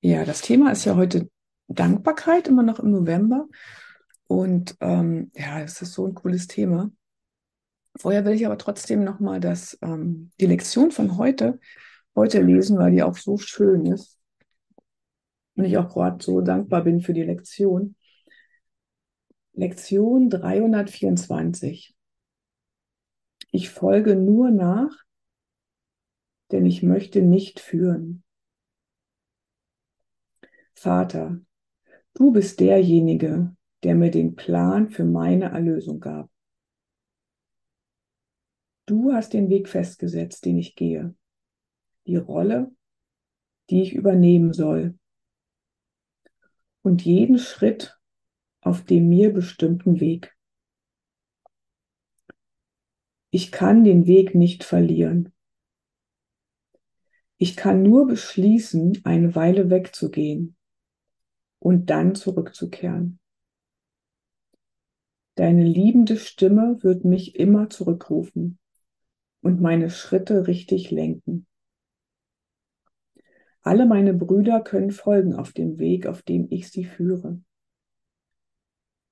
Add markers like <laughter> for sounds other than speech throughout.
Ja, das Thema ist ja heute Dankbarkeit, immer noch im November. Und ähm, ja, es ist so ein cooles Thema. Vorher will ich aber trotzdem nochmal ähm, die Lektion von heute, heute lesen, weil die auch so schön ist. Und ich auch gerade so dankbar bin für die Lektion. Lektion 324. Ich folge nur nach, denn ich möchte nicht führen. Vater, du bist derjenige, der mir den Plan für meine Erlösung gab. Du hast den Weg festgesetzt, den ich gehe, die Rolle, die ich übernehmen soll und jeden Schritt auf dem mir bestimmten Weg. Ich kann den Weg nicht verlieren. Ich kann nur beschließen, eine Weile wegzugehen und dann zurückzukehren. Deine liebende Stimme wird mich immer zurückrufen und meine Schritte richtig lenken. Alle meine Brüder können folgen auf dem Weg, auf dem ich sie führe.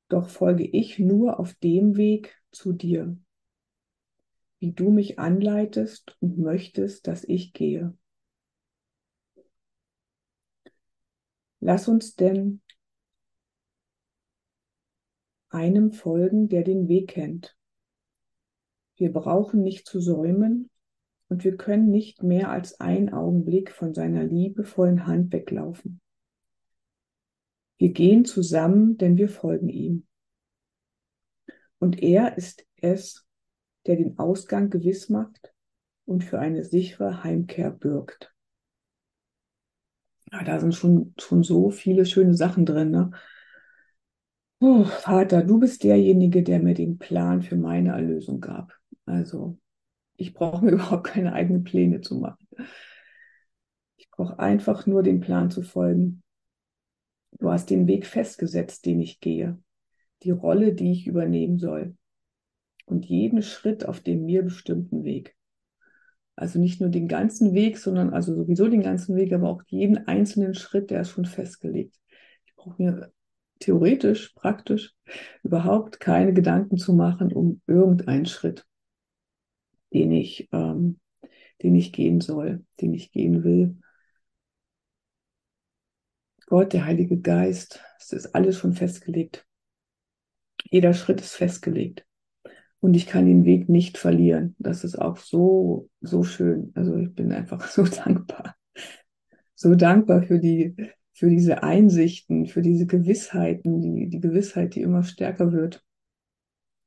Doch folge ich nur auf dem Weg zu dir, wie du mich anleitest und möchtest, dass ich gehe. Lass uns denn einem folgen, der den Weg kennt. Wir brauchen nicht zu säumen und wir können nicht mehr als einen Augenblick von seiner liebevollen Hand weglaufen. Wir gehen zusammen, denn wir folgen ihm. Und er ist es, der den Ausgang gewiss macht und für eine sichere Heimkehr bürgt. Ja, da sind schon, schon so viele schöne Sachen drin. Ne? Oh, Vater, du bist derjenige, der mir den Plan für meine Erlösung gab. Also, ich brauche mir <laughs> überhaupt keine eigenen Pläne zu machen. Ich brauche einfach nur den Plan zu folgen. Du hast den Weg festgesetzt, den ich gehe, die Rolle, die ich übernehmen soll und jeden Schritt auf dem mir bestimmten Weg. Also nicht nur den ganzen Weg, sondern also sowieso den ganzen Weg, aber auch jeden einzelnen Schritt, der ist schon festgelegt. Ich brauche mir theoretisch, praktisch überhaupt keine Gedanken zu machen um irgendeinen Schritt, den ich, ähm, den ich gehen soll, den ich gehen will. Gott, der Heilige Geist, es ist alles schon festgelegt. Jeder Schritt ist festgelegt und ich kann den Weg nicht verlieren. Das ist auch so, so schön. Also ich bin einfach <laughs> so dankbar. So dankbar für die, für diese Einsichten, für diese Gewissheiten, die, die Gewissheit, die immer stärker wird,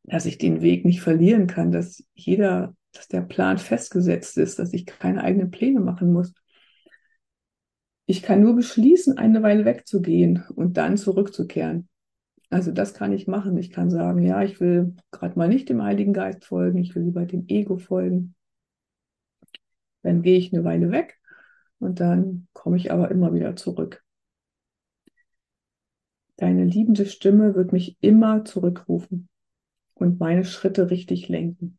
dass ich den Weg nicht verlieren kann, dass jeder, dass der Plan festgesetzt ist, dass ich keine eigenen Pläne machen muss. Ich kann nur beschließen, eine Weile wegzugehen und dann zurückzukehren. Also das kann ich machen. Ich kann sagen, ja, ich will gerade mal nicht dem Heiligen Geist folgen, ich will lieber dem Ego folgen. Dann gehe ich eine Weile weg und dann komme ich aber immer wieder zurück. Deine liebende Stimme wird mich immer zurückrufen und meine Schritte richtig lenken.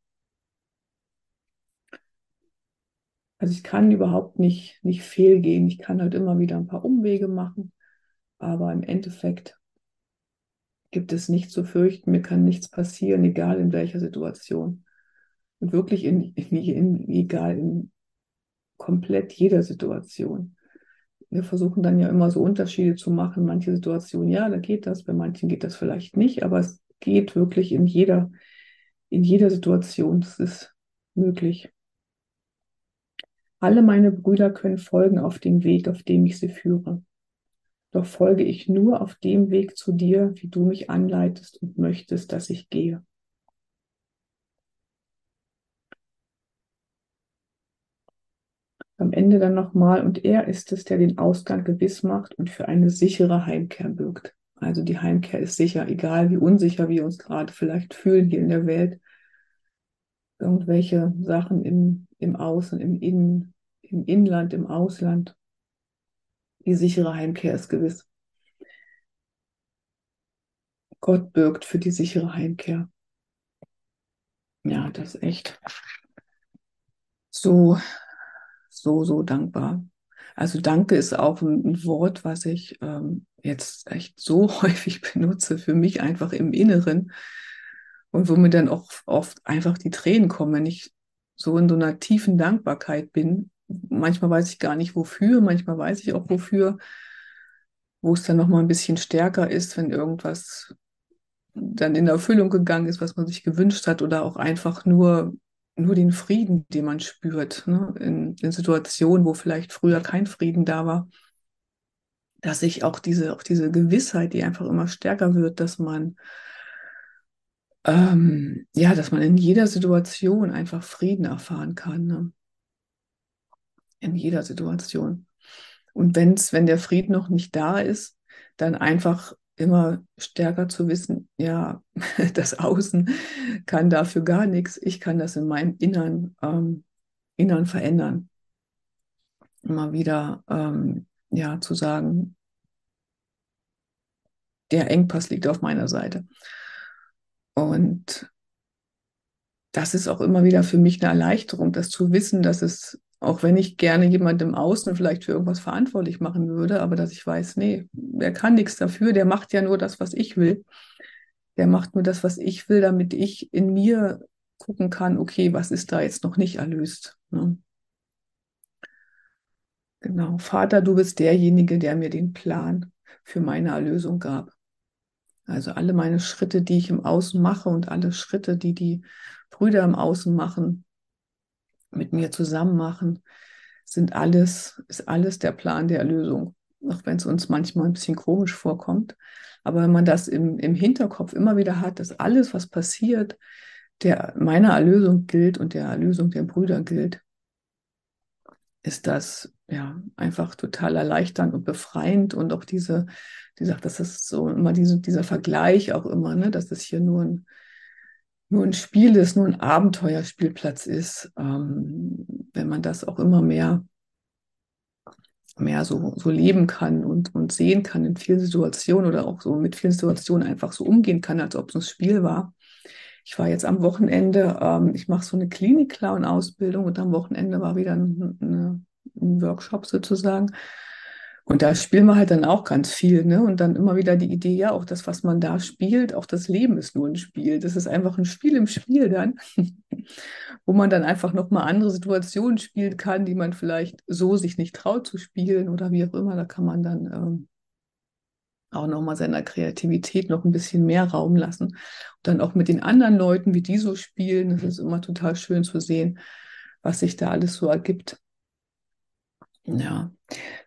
Also ich kann überhaupt nicht, nicht fehlgehen. Ich kann halt immer wieder ein paar Umwege machen, aber im Endeffekt gibt es nichts zu fürchten, mir kann nichts passieren, egal in welcher Situation. Und wirklich in, in, in egal in komplett jeder Situation. Wir versuchen dann ja immer so Unterschiede zu machen. Manche Situationen, ja, da geht das, bei manchen geht das vielleicht nicht, aber es geht wirklich in jeder, in jeder Situation. Das ist möglich. Alle meine Brüder können folgen auf dem Weg, auf dem ich sie führe doch folge ich nur auf dem Weg zu dir, wie du mich anleitest und möchtest, dass ich gehe. Am Ende dann nochmal, und er ist es, der den Ausgang gewiss macht und für eine sichere Heimkehr birgt. Also die Heimkehr ist sicher, egal wie unsicher wir uns gerade vielleicht fühlen hier in der Welt. Irgendwelche Sachen im, im Außen, im Innen, im Inland, im Ausland. Die sichere Heimkehr ist gewiss. Gott birgt für die sichere Heimkehr. Ja, das ist echt so, so, so dankbar. Also danke ist auch ein, Wort, was ich ähm, jetzt echt so <laughs> häufig benutze, für mich einfach im Inneren und wo mir dann auch oft einfach die Tränen kommen, wenn ich so in so einer tiefen Dankbarkeit bin. Manchmal weiß ich gar nicht wofür, manchmal weiß ich auch wofür, wo es dann nochmal ein bisschen stärker ist, wenn irgendwas dann in Erfüllung gegangen ist, was man sich gewünscht hat oder auch einfach nur nur den Frieden, den man spürt, ne? in, in Situationen, wo vielleicht früher kein Frieden da war, dass ich auch diese, auch diese Gewissheit, die einfach immer stärker wird, dass man, ähm, ja, dass man in jeder Situation einfach Frieden erfahren kann. Ne? In jeder Situation. Und wenn's, wenn der Frieden noch nicht da ist, dann einfach immer stärker zu wissen, ja, <laughs> das Außen kann dafür gar nichts. Ich kann das in meinem Innern, ähm, Innern verändern. Immer wieder, ähm, ja, zu sagen, der Engpass liegt auf meiner Seite. Und das ist auch immer wieder für mich eine Erleichterung, das zu wissen, dass es auch wenn ich gerne jemandem im Außen vielleicht für irgendwas verantwortlich machen würde, aber dass ich weiß, nee, der kann nichts dafür, der macht ja nur das, was ich will. Der macht nur das, was ich will, damit ich in mir gucken kann, okay, was ist da jetzt noch nicht erlöst. Ne? Genau, Vater, du bist derjenige, der mir den Plan für meine Erlösung gab. Also alle meine Schritte, die ich im Außen mache und alle Schritte, die die Brüder im Außen machen, mit mir zusammen machen, sind alles, ist alles der Plan der Erlösung. Auch wenn es uns manchmal ein bisschen komisch vorkommt. Aber wenn man das im, im Hinterkopf immer wieder hat, dass alles, was passiert, der meiner Erlösung gilt und der Erlösung der Brüder gilt, ist das ja einfach total erleichternd und befreiend und auch diese, die sagt, das ist so immer diese, dieser Vergleich auch immer, ne, dass das hier nur ein, nur ein Spiel ist, nur ein Abenteuerspielplatz ist, ähm, wenn man das auch immer mehr, mehr so, so leben kann und, und sehen kann in vielen Situationen oder auch so mit vielen Situationen einfach so umgehen kann, als ob es ein Spiel war. Ich war jetzt am Wochenende, ähm, ich mache so eine Klinik-Clown-Ausbildung und am Wochenende war wieder ein, eine, ein Workshop sozusagen. Und da spielen wir halt dann auch ganz viel, ne? Und dann immer wieder die Idee, ja, auch das, was man da spielt, auch das Leben ist nur ein Spiel. Das ist einfach ein Spiel im Spiel dann, <laughs> wo man dann einfach nochmal andere Situationen spielen kann, die man vielleicht so sich nicht traut zu spielen oder wie auch immer. Da kann man dann ähm, auch nochmal seiner Kreativität noch ein bisschen mehr Raum lassen. Und dann auch mit den anderen Leuten, wie die so spielen. Das ist immer total schön zu sehen, was sich da alles so ergibt. Ja,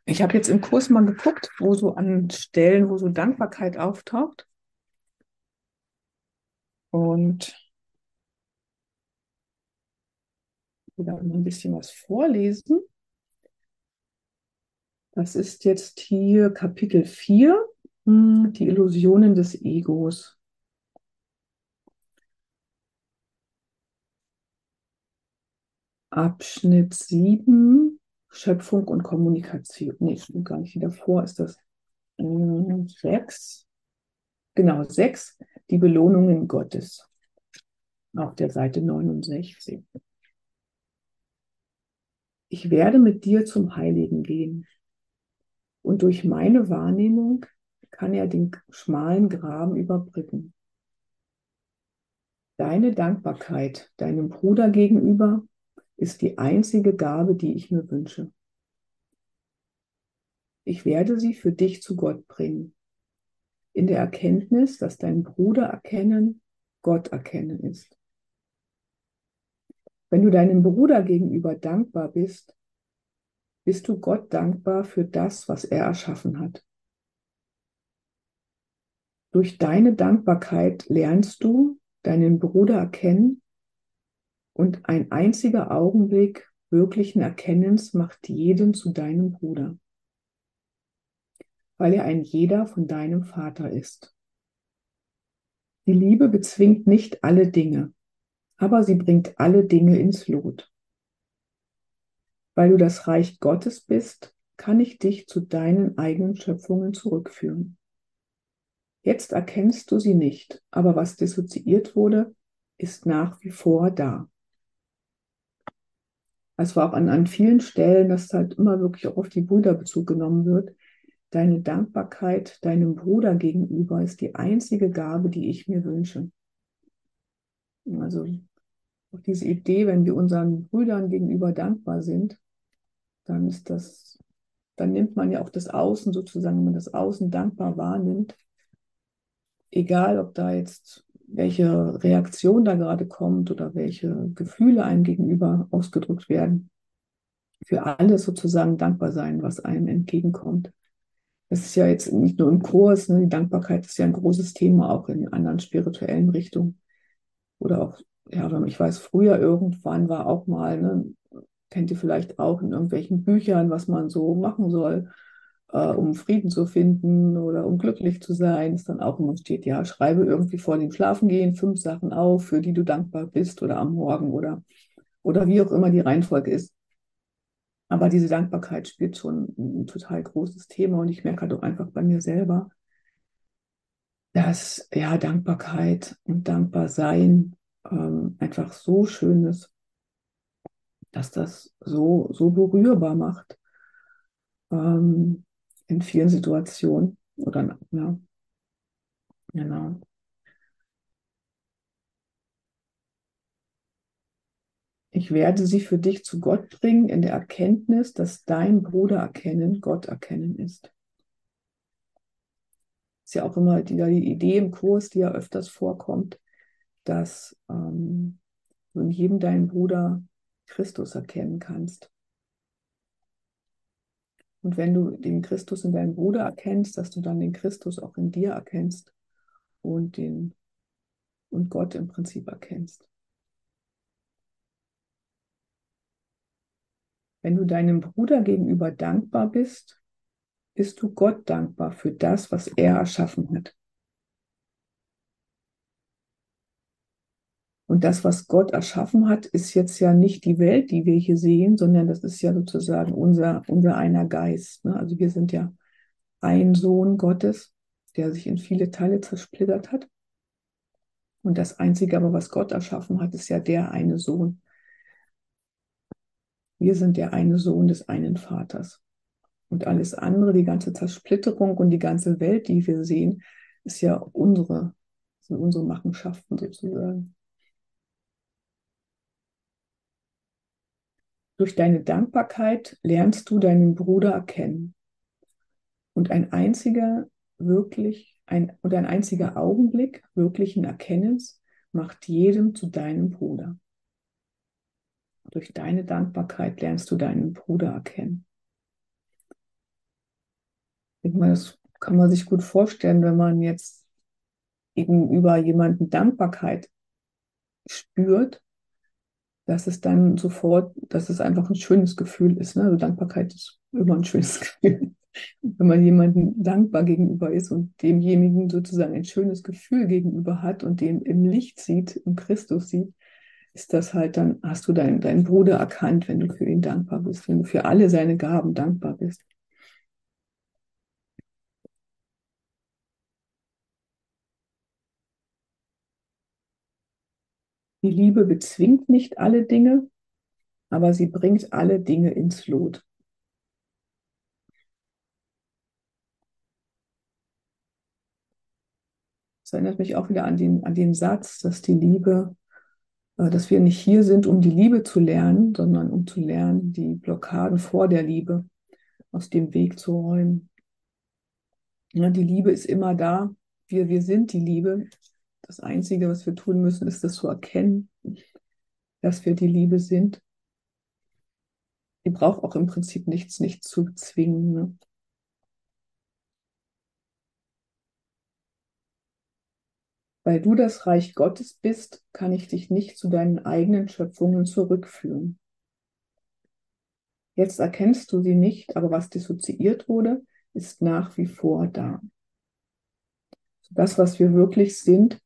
ich habe jetzt im Kurs mal geguckt, wo so an Stellen, wo so Dankbarkeit auftaucht. Und ich will mal ein bisschen was vorlesen. Das ist jetzt hier Kapitel 4, hm, die Illusionen des Egos. Abschnitt 7, Schöpfung und Kommunikation. Nee, gar nicht. Davor ist das äh, sechs. Genau, sechs. Die Belohnungen Gottes. Auf der Seite 69. Ich werde mit dir zum Heiligen gehen. Und durch meine Wahrnehmung kann er den schmalen Graben überbrücken. Deine Dankbarkeit deinem Bruder gegenüber ist die einzige Gabe, die ich mir wünsche. Ich werde sie für dich zu Gott bringen, in der Erkenntnis, dass dein Bruder erkennen, Gott erkennen ist. Wenn du deinem Bruder gegenüber dankbar bist, bist du Gott dankbar für das, was er erschaffen hat. Durch deine Dankbarkeit lernst du deinen Bruder erkennen und ein einziger Augenblick wirklichen Erkennens macht jeden zu deinem Bruder, weil er ein jeder von deinem Vater ist. Die Liebe bezwingt nicht alle Dinge, aber sie bringt alle Dinge ins Lot. Weil du das Reich Gottes bist, kann ich dich zu deinen eigenen Schöpfungen zurückführen. Jetzt erkennst du sie nicht, aber was dissoziiert wurde, ist nach wie vor da. Es war auch an, an vielen Stellen, dass halt immer wirklich auch auf die Brüder Bezug genommen wird. Deine Dankbarkeit deinem Bruder gegenüber ist die einzige Gabe, die ich mir wünsche. Also auch diese Idee, wenn wir unseren Brüdern gegenüber dankbar sind, dann ist das, dann nimmt man ja auch das Außen sozusagen, wenn man das Außen dankbar wahrnimmt, egal ob da jetzt welche Reaktion da gerade kommt oder welche Gefühle einem gegenüber ausgedrückt werden, für alles sozusagen dankbar sein, was einem entgegenkommt. Das ist ja jetzt nicht nur im Kurs, ne, die Dankbarkeit ist ja ein großes Thema auch in anderen spirituellen Richtungen. Oder auch, ja, ich weiß, früher irgendwann war auch mal, ne, kennt ihr vielleicht auch in irgendwelchen Büchern, was man so machen soll, äh, um Frieden zu finden oder um glücklich zu sein, ist dann auch immer steht, ja, schreibe irgendwie vor dem Schlafengehen fünf Sachen auf, für die du dankbar bist oder am Morgen oder, oder wie auch immer die Reihenfolge ist. Aber diese Dankbarkeit spielt schon ein total großes Thema und ich merke halt auch einfach bei mir selber, dass ja Dankbarkeit und Dankbarsein ähm, einfach so schön ist, dass das so, so berührbar macht ähm, in vielen Situationen. Oder ja, genau. Ich werde sie für dich zu Gott bringen in der Erkenntnis, dass dein Bruder erkennen Gott erkennen ist. Ist ja auch immer die, die Idee im Kurs, die ja öfters vorkommt, dass ähm, du in jedem deinen Bruder Christus erkennen kannst. Und wenn du den Christus in deinem Bruder erkennst, dass du dann den Christus auch in dir erkennst und den und Gott im Prinzip erkennst. Wenn du deinem Bruder gegenüber dankbar bist, bist du Gott dankbar für das, was er erschaffen hat. Und das, was Gott erschaffen hat, ist jetzt ja nicht die Welt, die wir hier sehen, sondern das ist ja sozusagen unser, unser einer Geist. Ne? Also wir sind ja ein Sohn Gottes, der sich in viele Teile zersplittert hat. Und das Einzige aber, was Gott erschaffen hat, ist ja der eine Sohn. Wir sind der eine Sohn des einen Vaters. Und alles andere, die ganze Zersplitterung und die ganze Welt, die wir sehen, ist ja unsere, sind unsere Machenschaften sozusagen. Durch deine Dankbarkeit lernst du deinen Bruder erkennen. Und ein einziger wirklich, ein, und ein einziger Augenblick wirklichen Erkennens macht jedem zu deinem Bruder. Durch deine Dankbarkeit lernst du deinen Bruder erkennen. Ich mal, das kann man sich gut vorstellen, wenn man jetzt gegenüber jemanden Dankbarkeit spürt, dass es dann sofort, dass es einfach ein schönes Gefühl ist. Ne? Also Dankbarkeit ist immer ein schönes <laughs> Gefühl. Wenn man jemandem dankbar gegenüber ist und demjenigen sozusagen ein schönes Gefühl gegenüber hat und den im Licht sieht, im Christus sieht, ist das halt dann, hast du deinen, deinen Bruder erkannt, wenn du für ihn dankbar bist, wenn du für alle seine Gaben dankbar bist. Die Liebe bezwingt nicht alle Dinge, aber sie bringt alle Dinge ins Lot. Das erinnert mich auch wieder an den, an den Satz, dass die Liebe äh, dass wir nicht hier sind, um die Liebe zu lernen, sondern um zu lernen, die Blockaden vor der Liebe aus dem Weg zu räumen. Die Liebe ist immer da. Wir, wir sind die Liebe. Das Einzige, was wir tun müssen, ist das zu erkennen, dass wir die Liebe sind. Die braucht auch im Prinzip nichts, nichts zu zwingen. Ne? Weil du das Reich Gottes bist, kann ich dich nicht zu deinen eigenen Schöpfungen zurückführen. Jetzt erkennst du sie nicht, aber was dissoziiert wurde, ist nach wie vor da. Das, was wir wirklich sind,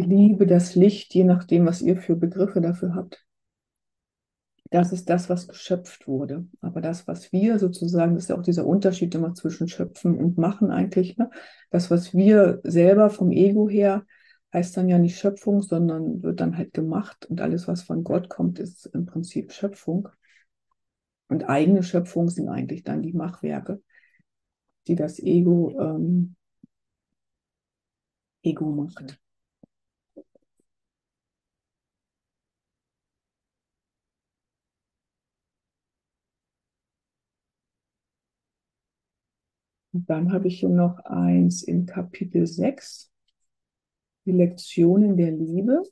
die Liebe, das Licht, je nachdem, was ihr für Begriffe dafür habt, das ist das, was geschöpft wurde. Aber das, was wir sozusagen, das ist ja auch dieser Unterschied immer zwischen Schöpfen und Machen eigentlich, ne? das, was wir selber vom Ego her heißt dann ja nicht Schöpfung, sondern wird dann halt gemacht und alles, was von Gott kommt, ist im Prinzip Schöpfung. Und eigene Schöpfung sind eigentlich dann die Machwerke, die das Ego, ähm, Ego macht. Und dann habe ich hier noch eins in Kapitel 6, die Lektionen der Liebe.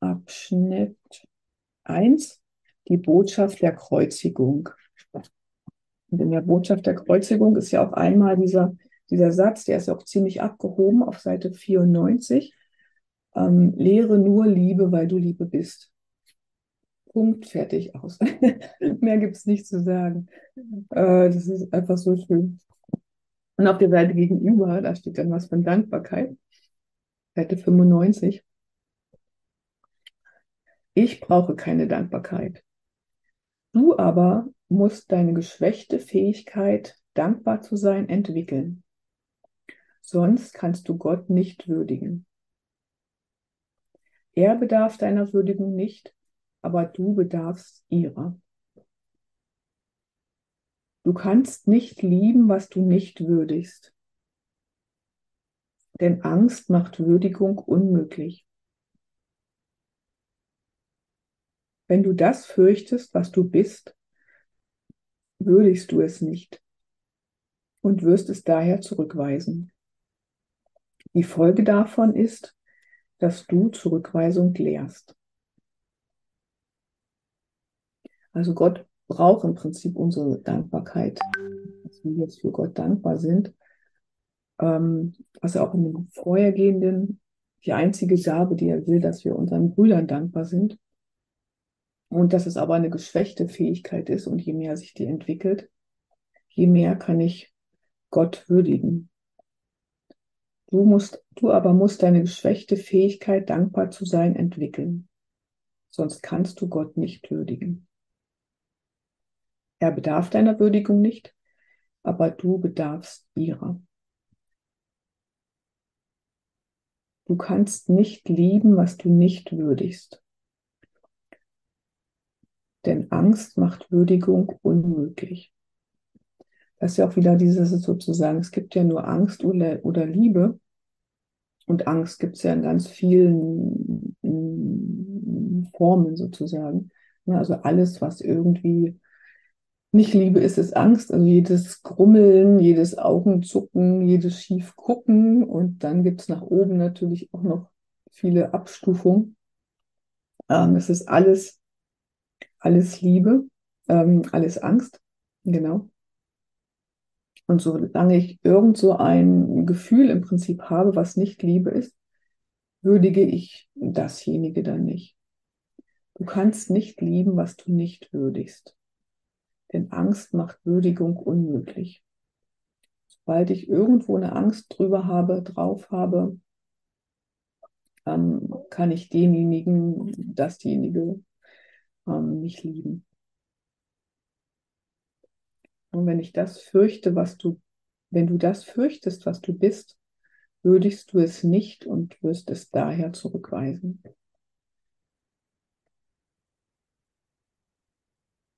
Abschnitt 1, die Botschaft der Kreuzigung. Und in der Botschaft der Kreuzigung ist ja auch einmal dieser, dieser Satz, der ist ja auch ziemlich abgehoben auf Seite 94. Ähm, lehre nur Liebe, weil du Liebe bist. Punkt, fertig, aus. <laughs> Mehr gibt es nicht zu sagen. Äh, das ist einfach so schön. Und auf der Seite gegenüber, da steht dann was von Dankbarkeit. Seite 95. Ich brauche keine Dankbarkeit. Du aber musst deine geschwächte Fähigkeit, dankbar zu sein, entwickeln. Sonst kannst du Gott nicht würdigen. Er bedarf deiner Würdigung nicht, aber du bedarfst ihrer. Du kannst nicht lieben, was du nicht würdigst. Denn Angst macht Würdigung unmöglich. Wenn du das fürchtest, was du bist, würdigst du es nicht und wirst es daher zurückweisen. Die Folge davon ist, dass du Zurückweisung lehrst. Also Gott braucht im Prinzip unsere Dankbarkeit, dass wir jetzt für Gott dankbar sind. Ähm, was auch in dem vorhergehenden die einzige Gabe, die er will, dass wir unseren Brüdern dankbar sind. Und dass es aber eine geschwächte Fähigkeit ist und je mehr sich die entwickelt, je mehr kann ich Gott würdigen. Du musst, du aber musst deine geschwächte Fähigkeit, dankbar zu sein, entwickeln. Sonst kannst du Gott nicht würdigen. Er bedarf deiner Würdigung nicht, aber du bedarfst ihrer. Du kannst nicht lieben, was du nicht würdigst. Denn Angst macht Würdigung unmöglich. Das ist ja auch wieder dieses sozusagen, es gibt ja nur Angst oder, Liebe. Und Angst gibt es ja in ganz vielen Formen sozusagen. Also alles, was irgendwie nicht Liebe ist es Angst, also jedes Grummeln, jedes Augenzucken, jedes Schiefgucken und dann gibt es nach oben natürlich auch noch viele Abstufungen. Ähm, es ist alles, alles Liebe, ähm, alles Angst, genau. Und solange ich irgend so ein Gefühl im Prinzip habe, was nicht Liebe ist, würdige ich dasjenige dann nicht. Du kannst nicht lieben, was du nicht würdigst denn Angst macht Würdigung unmöglich. Sobald ich irgendwo eine Angst drüber habe, drauf habe, ähm, kann ich denjenigen, dasjenige ähm, nicht lieben. Und wenn ich das fürchte, was du, wenn du das fürchtest, was du bist, würdigst du es nicht und wirst es daher zurückweisen.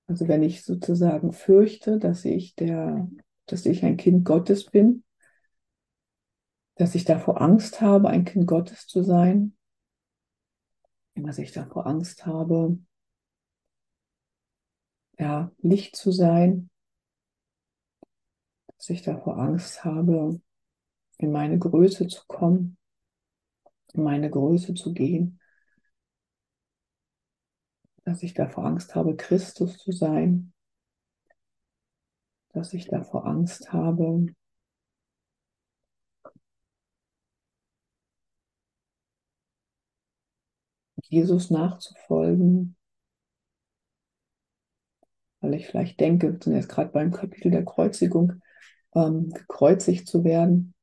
Also wenn ich sozusagen fürchte, dass ich der, dass ich ein Kind Gottes bin, dass ich davor Angst habe, ein Kind Gottes zu sein, dass ich davor Angst habe, ja, Licht zu sein, dass ich davor Angst habe, in meine Größe zu kommen, in meine Größe zu gehen, dass ich davor Angst habe, Christus zu sein, dass ich davor Angst habe, Jesus nachzufolgen, weil ich vielleicht denke, wir sind jetzt gerade beim Kapitel der Kreuzigung, ähm, gekreuzigt zu werden.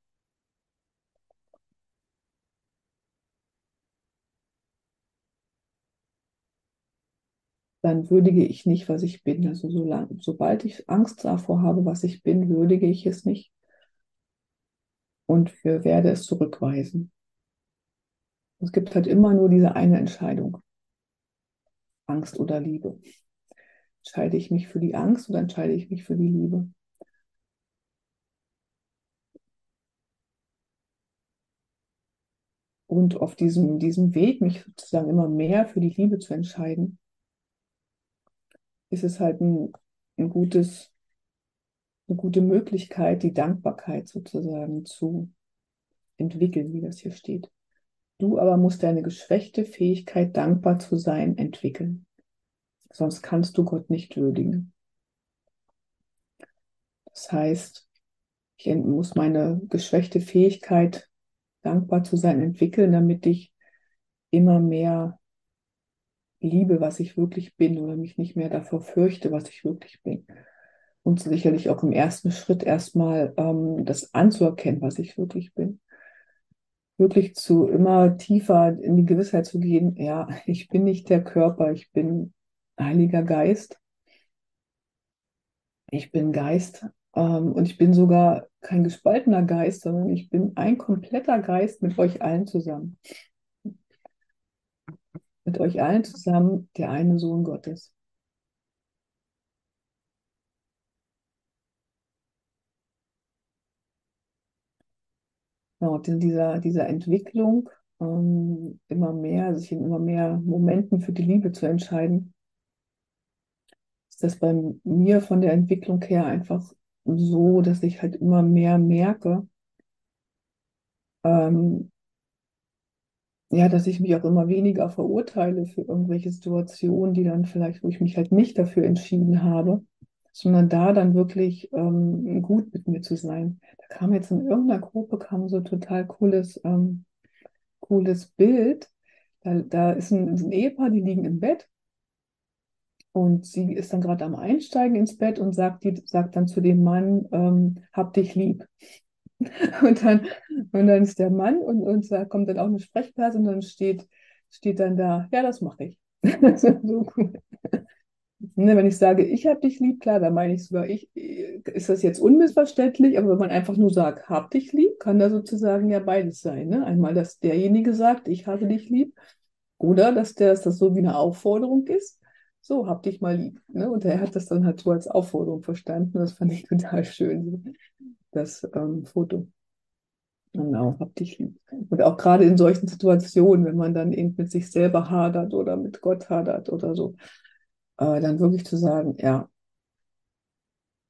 Dann würdige ich nicht, was ich bin. Also solange, sobald ich Angst davor habe, was ich bin, würdige ich es nicht. und wir werde es zurückweisen. Es gibt halt immer nur diese eine Entscheidung. Angst oder Liebe. Entscheide ich mich für die Angst oder entscheide ich mich für die Liebe? Und auf diesem, diesem Weg, mich sozusagen immer mehr für die Liebe zu entscheiden, ist es halt ein, ein gutes, eine gute Möglichkeit, die Dankbarkeit sozusagen zu entwickeln, wie das hier steht. Du aber musst deine geschwächte Fähigkeit, dankbar zu sein, entwickeln. Sonst kannst du Gott nicht würdigen. Das heißt, ich muss meine geschwächte Fähigkeit, dankbar zu sein, entwickeln, damit ich immer mehr liebe, was ich wirklich bin oder mich nicht mehr davor fürchte, was ich wirklich bin. Und sicherlich auch im ersten Schritt erstmal ähm, das anzuerkennen, was ich wirklich bin wirklich zu immer tiefer in die Gewissheit zu gehen, ja, <laughs> ich bin nicht der Körper, ich bin Heiliger Geist. Ich bin Geist ähm, und ich bin sogar kein gespaltener Geist, sondern ich bin ein kompletter Geist mit euch allen zusammen. Mit euch allen zusammen der eine Sohn Gottes. Genau, in dieser, dieser Entwicklung ähm, immer mehr, sich in immer mehr Momenten für die Liebe zu entscheiden, ist das bei mir von der Entwicklung her einfach so, dass ich halt immer mehr merke, ähm, ja, dass ich mich auch immer weniger verurteile für irgendwelche Situationen, die dann vielleicht, wo ich mich halt nicht dafür entschieden habe, sondern da dann wirklich ähm, gut mit mir zu sein. Da kam jetzt in irgendeiner Gruppe kam so total cooles, ähm, cooles Bild. Da, da ist ein, ein Ehepaar, die liegen im Bett und sie ist dann gerade am Einsteigen ins Bett und sagt, die, sagt dann zu dem Mann, ähm, hab dich lieb. <laughs> Und dann, und dann ist der Mann und, und da kommt dann auch eine Sprechblase und dann steht, steht dann da, ja, das mache ich. <laughs> so cool. Ne, wenn ich sage, ich habe dich lieb, klar, dann meine ich sogar, ich, ist das jetzt unmissverständlich, aber wenn man einfach nur sagt, hab dich lieb, kann da sozusagen ja beides sein. Ne? Einmal, dass derjenige sagt, ich habe dich lieb, oder dass, der, dass das so wie eine Aufforderung ist, so, hab dich mal lieb. Ne? Und er hat das dann halt so als Aufforderung verstanden. Das fand ich total schön, das ähm, Foto. Genau, hab dich lieb. Und auch gerade in solchen Situationen, wenn man dann eben mit sich selber hadert oder mit Gott hadert oder so, äh, dann wirklich zu sagen, ja,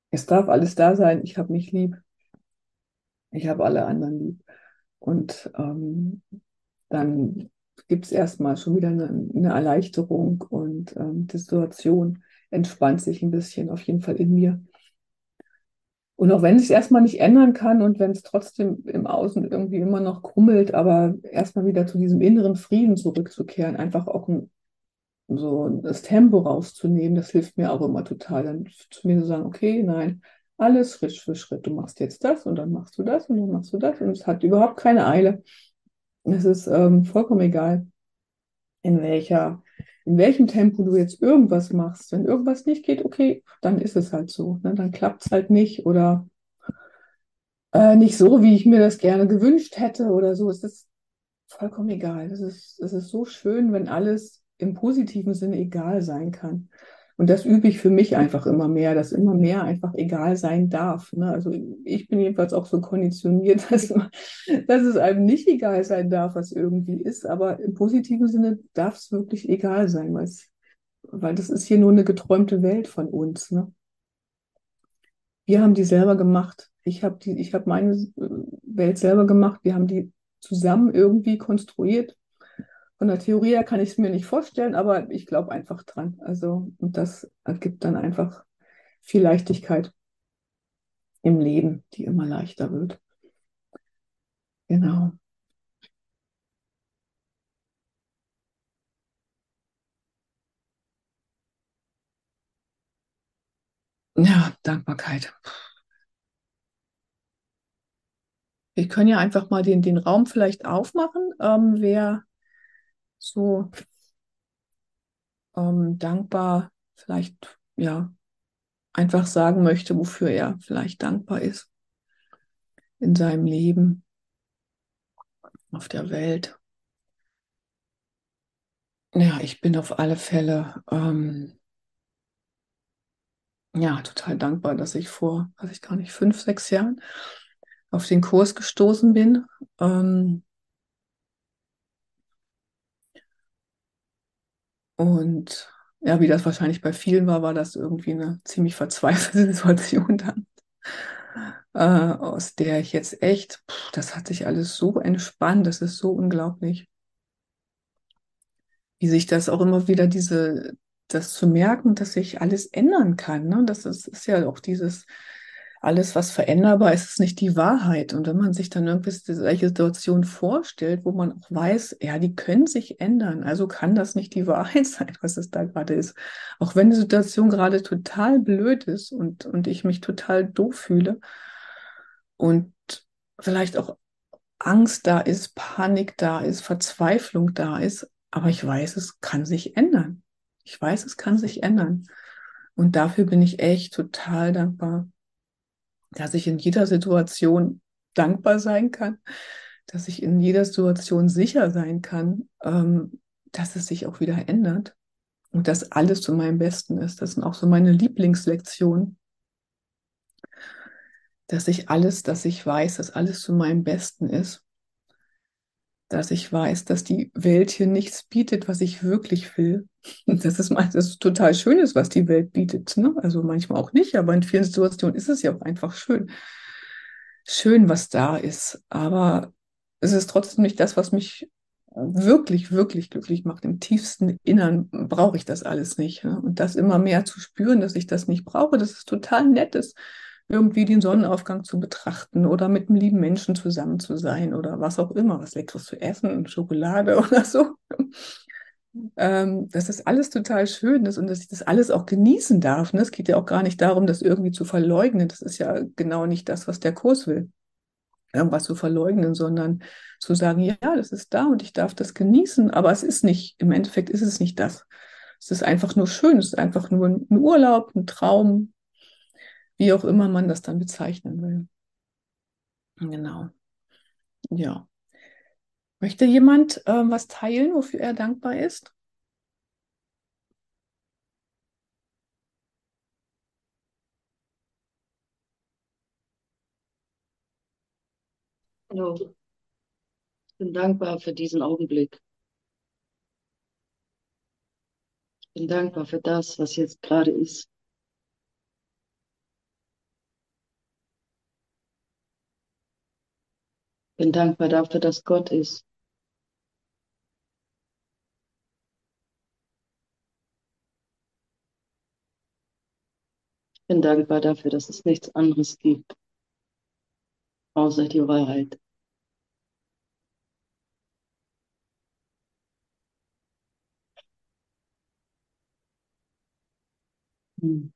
es darf alles da sein, ich habe mich lieb, ich habe alle anderen lieb. Und ähm, dann gibt es erstmal schon wieder eine, eine Erleichterung und ähm, die Situation entspannt sich ein bisschen, auf jeden Fall in mir. Und auch wenn es erstmal nicht ändern kann und wenn es trotzdem im Außen irgendwie immer noch krummelt, aber erstmal wieder zu diesem inneren Frieden zurückzukehren, einfach auch ein so das Tempo rauszunehmen, das hilft mir auch immer total. Dann zu mir zu sagen, okay, nein, alles Schritt für Schritt. Du machst jetzt das und dann machst du das und dann machst du das und es hat überhaupt keine Eile. Es ist ähm, vollkommen egal, in welcher, in welchem Tempo du jetzt irgendwas machst. Wenn irgendwas nicht geht, okay, dann ist es halt so. Ne? Dann klappt es halt nicht oder äh, nicht so, wie ich mir das gerne gewünscht hätte oder so. Es ist vollkommen egal. Es ist, es ist so schön, wenn alles im positiven Sinne egal sein kann. Und das übe ich für mich einfach immer mehr, dass immer mehr einfach egal sein darf. Ne? Also ich bin jedenfalls auch so konditioniert, <laughs> dass, dass es einem nicht egal sein darf, was irgendwie ist. Aber im positiven Sinne darf es wirklich egal sein, weil das ist hier nur eine geträumte Welt von uns. Ne? Wir haben die selber gemacht. Ich habe die, ich habe meine äh, Welt selber gemacht. Wir haben die zusammen irgendwie konstruiert von der Theorie her kann ich es mir nicht vorstellen, aber ich glaube einfach dran. Also, und das ergibt dann einfach viel Leichtigkeit im Leben, die immer leichter wird. Genau. Ja, Dankbarkeit. Wir können ja einfach mal den, den Raum vielleicht aufmachen. Ähm, wer so ähm, dankbar vielleicht, ja, einfach sagen möchte, wofür er vielleicht dankbar ist in seinem Leben. auf der Welt. Ja, ich bin auf alle Fälle ähm, ja total dankbar, dass ich vor, weiß ich gar nicht, fünf, sechs Jahren auf den Kurs gestoßen bin. Ähm, und ja, wie das wahrscheinlich bei vielen war, war das irgendwie eine ziemlich verzweifelte <laughs> Situation dann, äh, aus der ich jetzt echt, pff, das hat sich alles so entspannt, das ist so unglaublich, wie sich das auch immer wieder diese, das zu merken, dass sich alles ändern kann. Ne? Das ist, ist ja auch dieses, alles, was veränderbar ist, ist nicht die Wahrheit. Und wenn man sich dann irgendwie solche Situationen vorstellt, wo man auch weiß, ja, die können sich ändern, also kann das nicht die Wahrheit <laughs> sein, was es da gerade ist. Auch wenn die Situation gerade total blöd ist und, und ich mich total doof fühle und vielleicht auch Angst da ist, Panik da ist, Verzweiflung da ist, aber ich weiß, es kann sich ändern. Ich weiß, es kann sich ändern. Und dafür bin ich echt total dankbar dass ich in jeder Situation dankbar sein kann, dass ich in jeder Situation sicher sein kann, ähm, dass es sich auch wieder ändert und dass alles zu meinem Besten ist. Das sind auch so meine Lieblingslektionen, dass ich alles, dass ich weiß, dass alles zu meinem Besten ist, dass ich weiß, dass die Welt hier nichts bietet, was ich wirklich will. Das ist, ist total Schönes, was die Welt bietet. Ne? Also manchmal auch nicht, aber in vielen Situationen ist es ja auch einfach schön. Schön, was da ist. Aber es ist trotzdem nicht das, was mich wirklich, wirklich glücklich macht. Im tiefsten Innern brauche ich das alles nicht. Ne? Und das immer mehr zu spüren, dass ich das nicht brauche, das ist total nettes irgendwie den Sonnenaufgang zu betrachten oder mit einem lieben Menschen zusammen zu sein oder was auch immer, was Leckeres zu essen, Schokolade <laughs> oder so. Ähm, dass das alles total schön ist und dass ich das alles auch genießen darf. Ne? Es geht ja auch gar nicht darum, das irgendwie zu verleugnen. Das ist ja genau nicht das, was der Kurs will. Irgendwas zu verleugnen, sondern zu sagen, ja, das ist da und ich darf das genießen, aber es ist nicht, im Endeffekt ist es nicht das. Es ist einfach nur schön, es ist einfach nur ein Urlaub, ein Traum, wie auch immer man das dann bezeichnen will. Genau. Ja. Möchte jemand äh, was teilen, wofür er dankbar ist? Hallo. Ich bin dankbar für diesen Augenblick. Ich bin dankbar für das, was jetzt gerade ist. Bin dankbar dafür, dass Gott ist. Ich bin dankbar dafür, dass es nichts anderes gibt, außer die Wahrheit. Hm.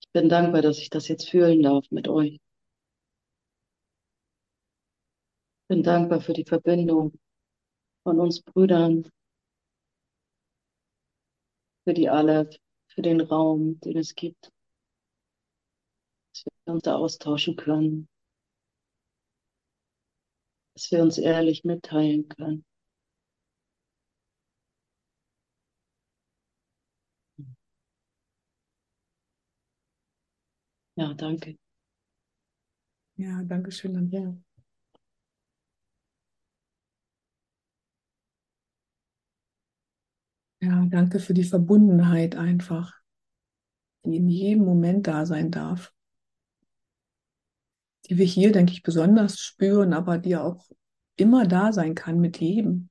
Ich bin dankbar, dass ich das jetzt fühlen darf mit euch. Bin dankbar für die Verbindung von uns Brüdern, für die Aleph, für den Raum, den es gibt, dass wir uns da austauschen können, dass wir uns ehrlich mitteilen können. Ja, danke. Ja, danke schön, Andrea. Ja, danke für die Verbundenheit einfach, die in jedem Moment da sein darf. Die wir hier, denke ich, besonders spüren, aber die auch immer da sein kann mit jedem.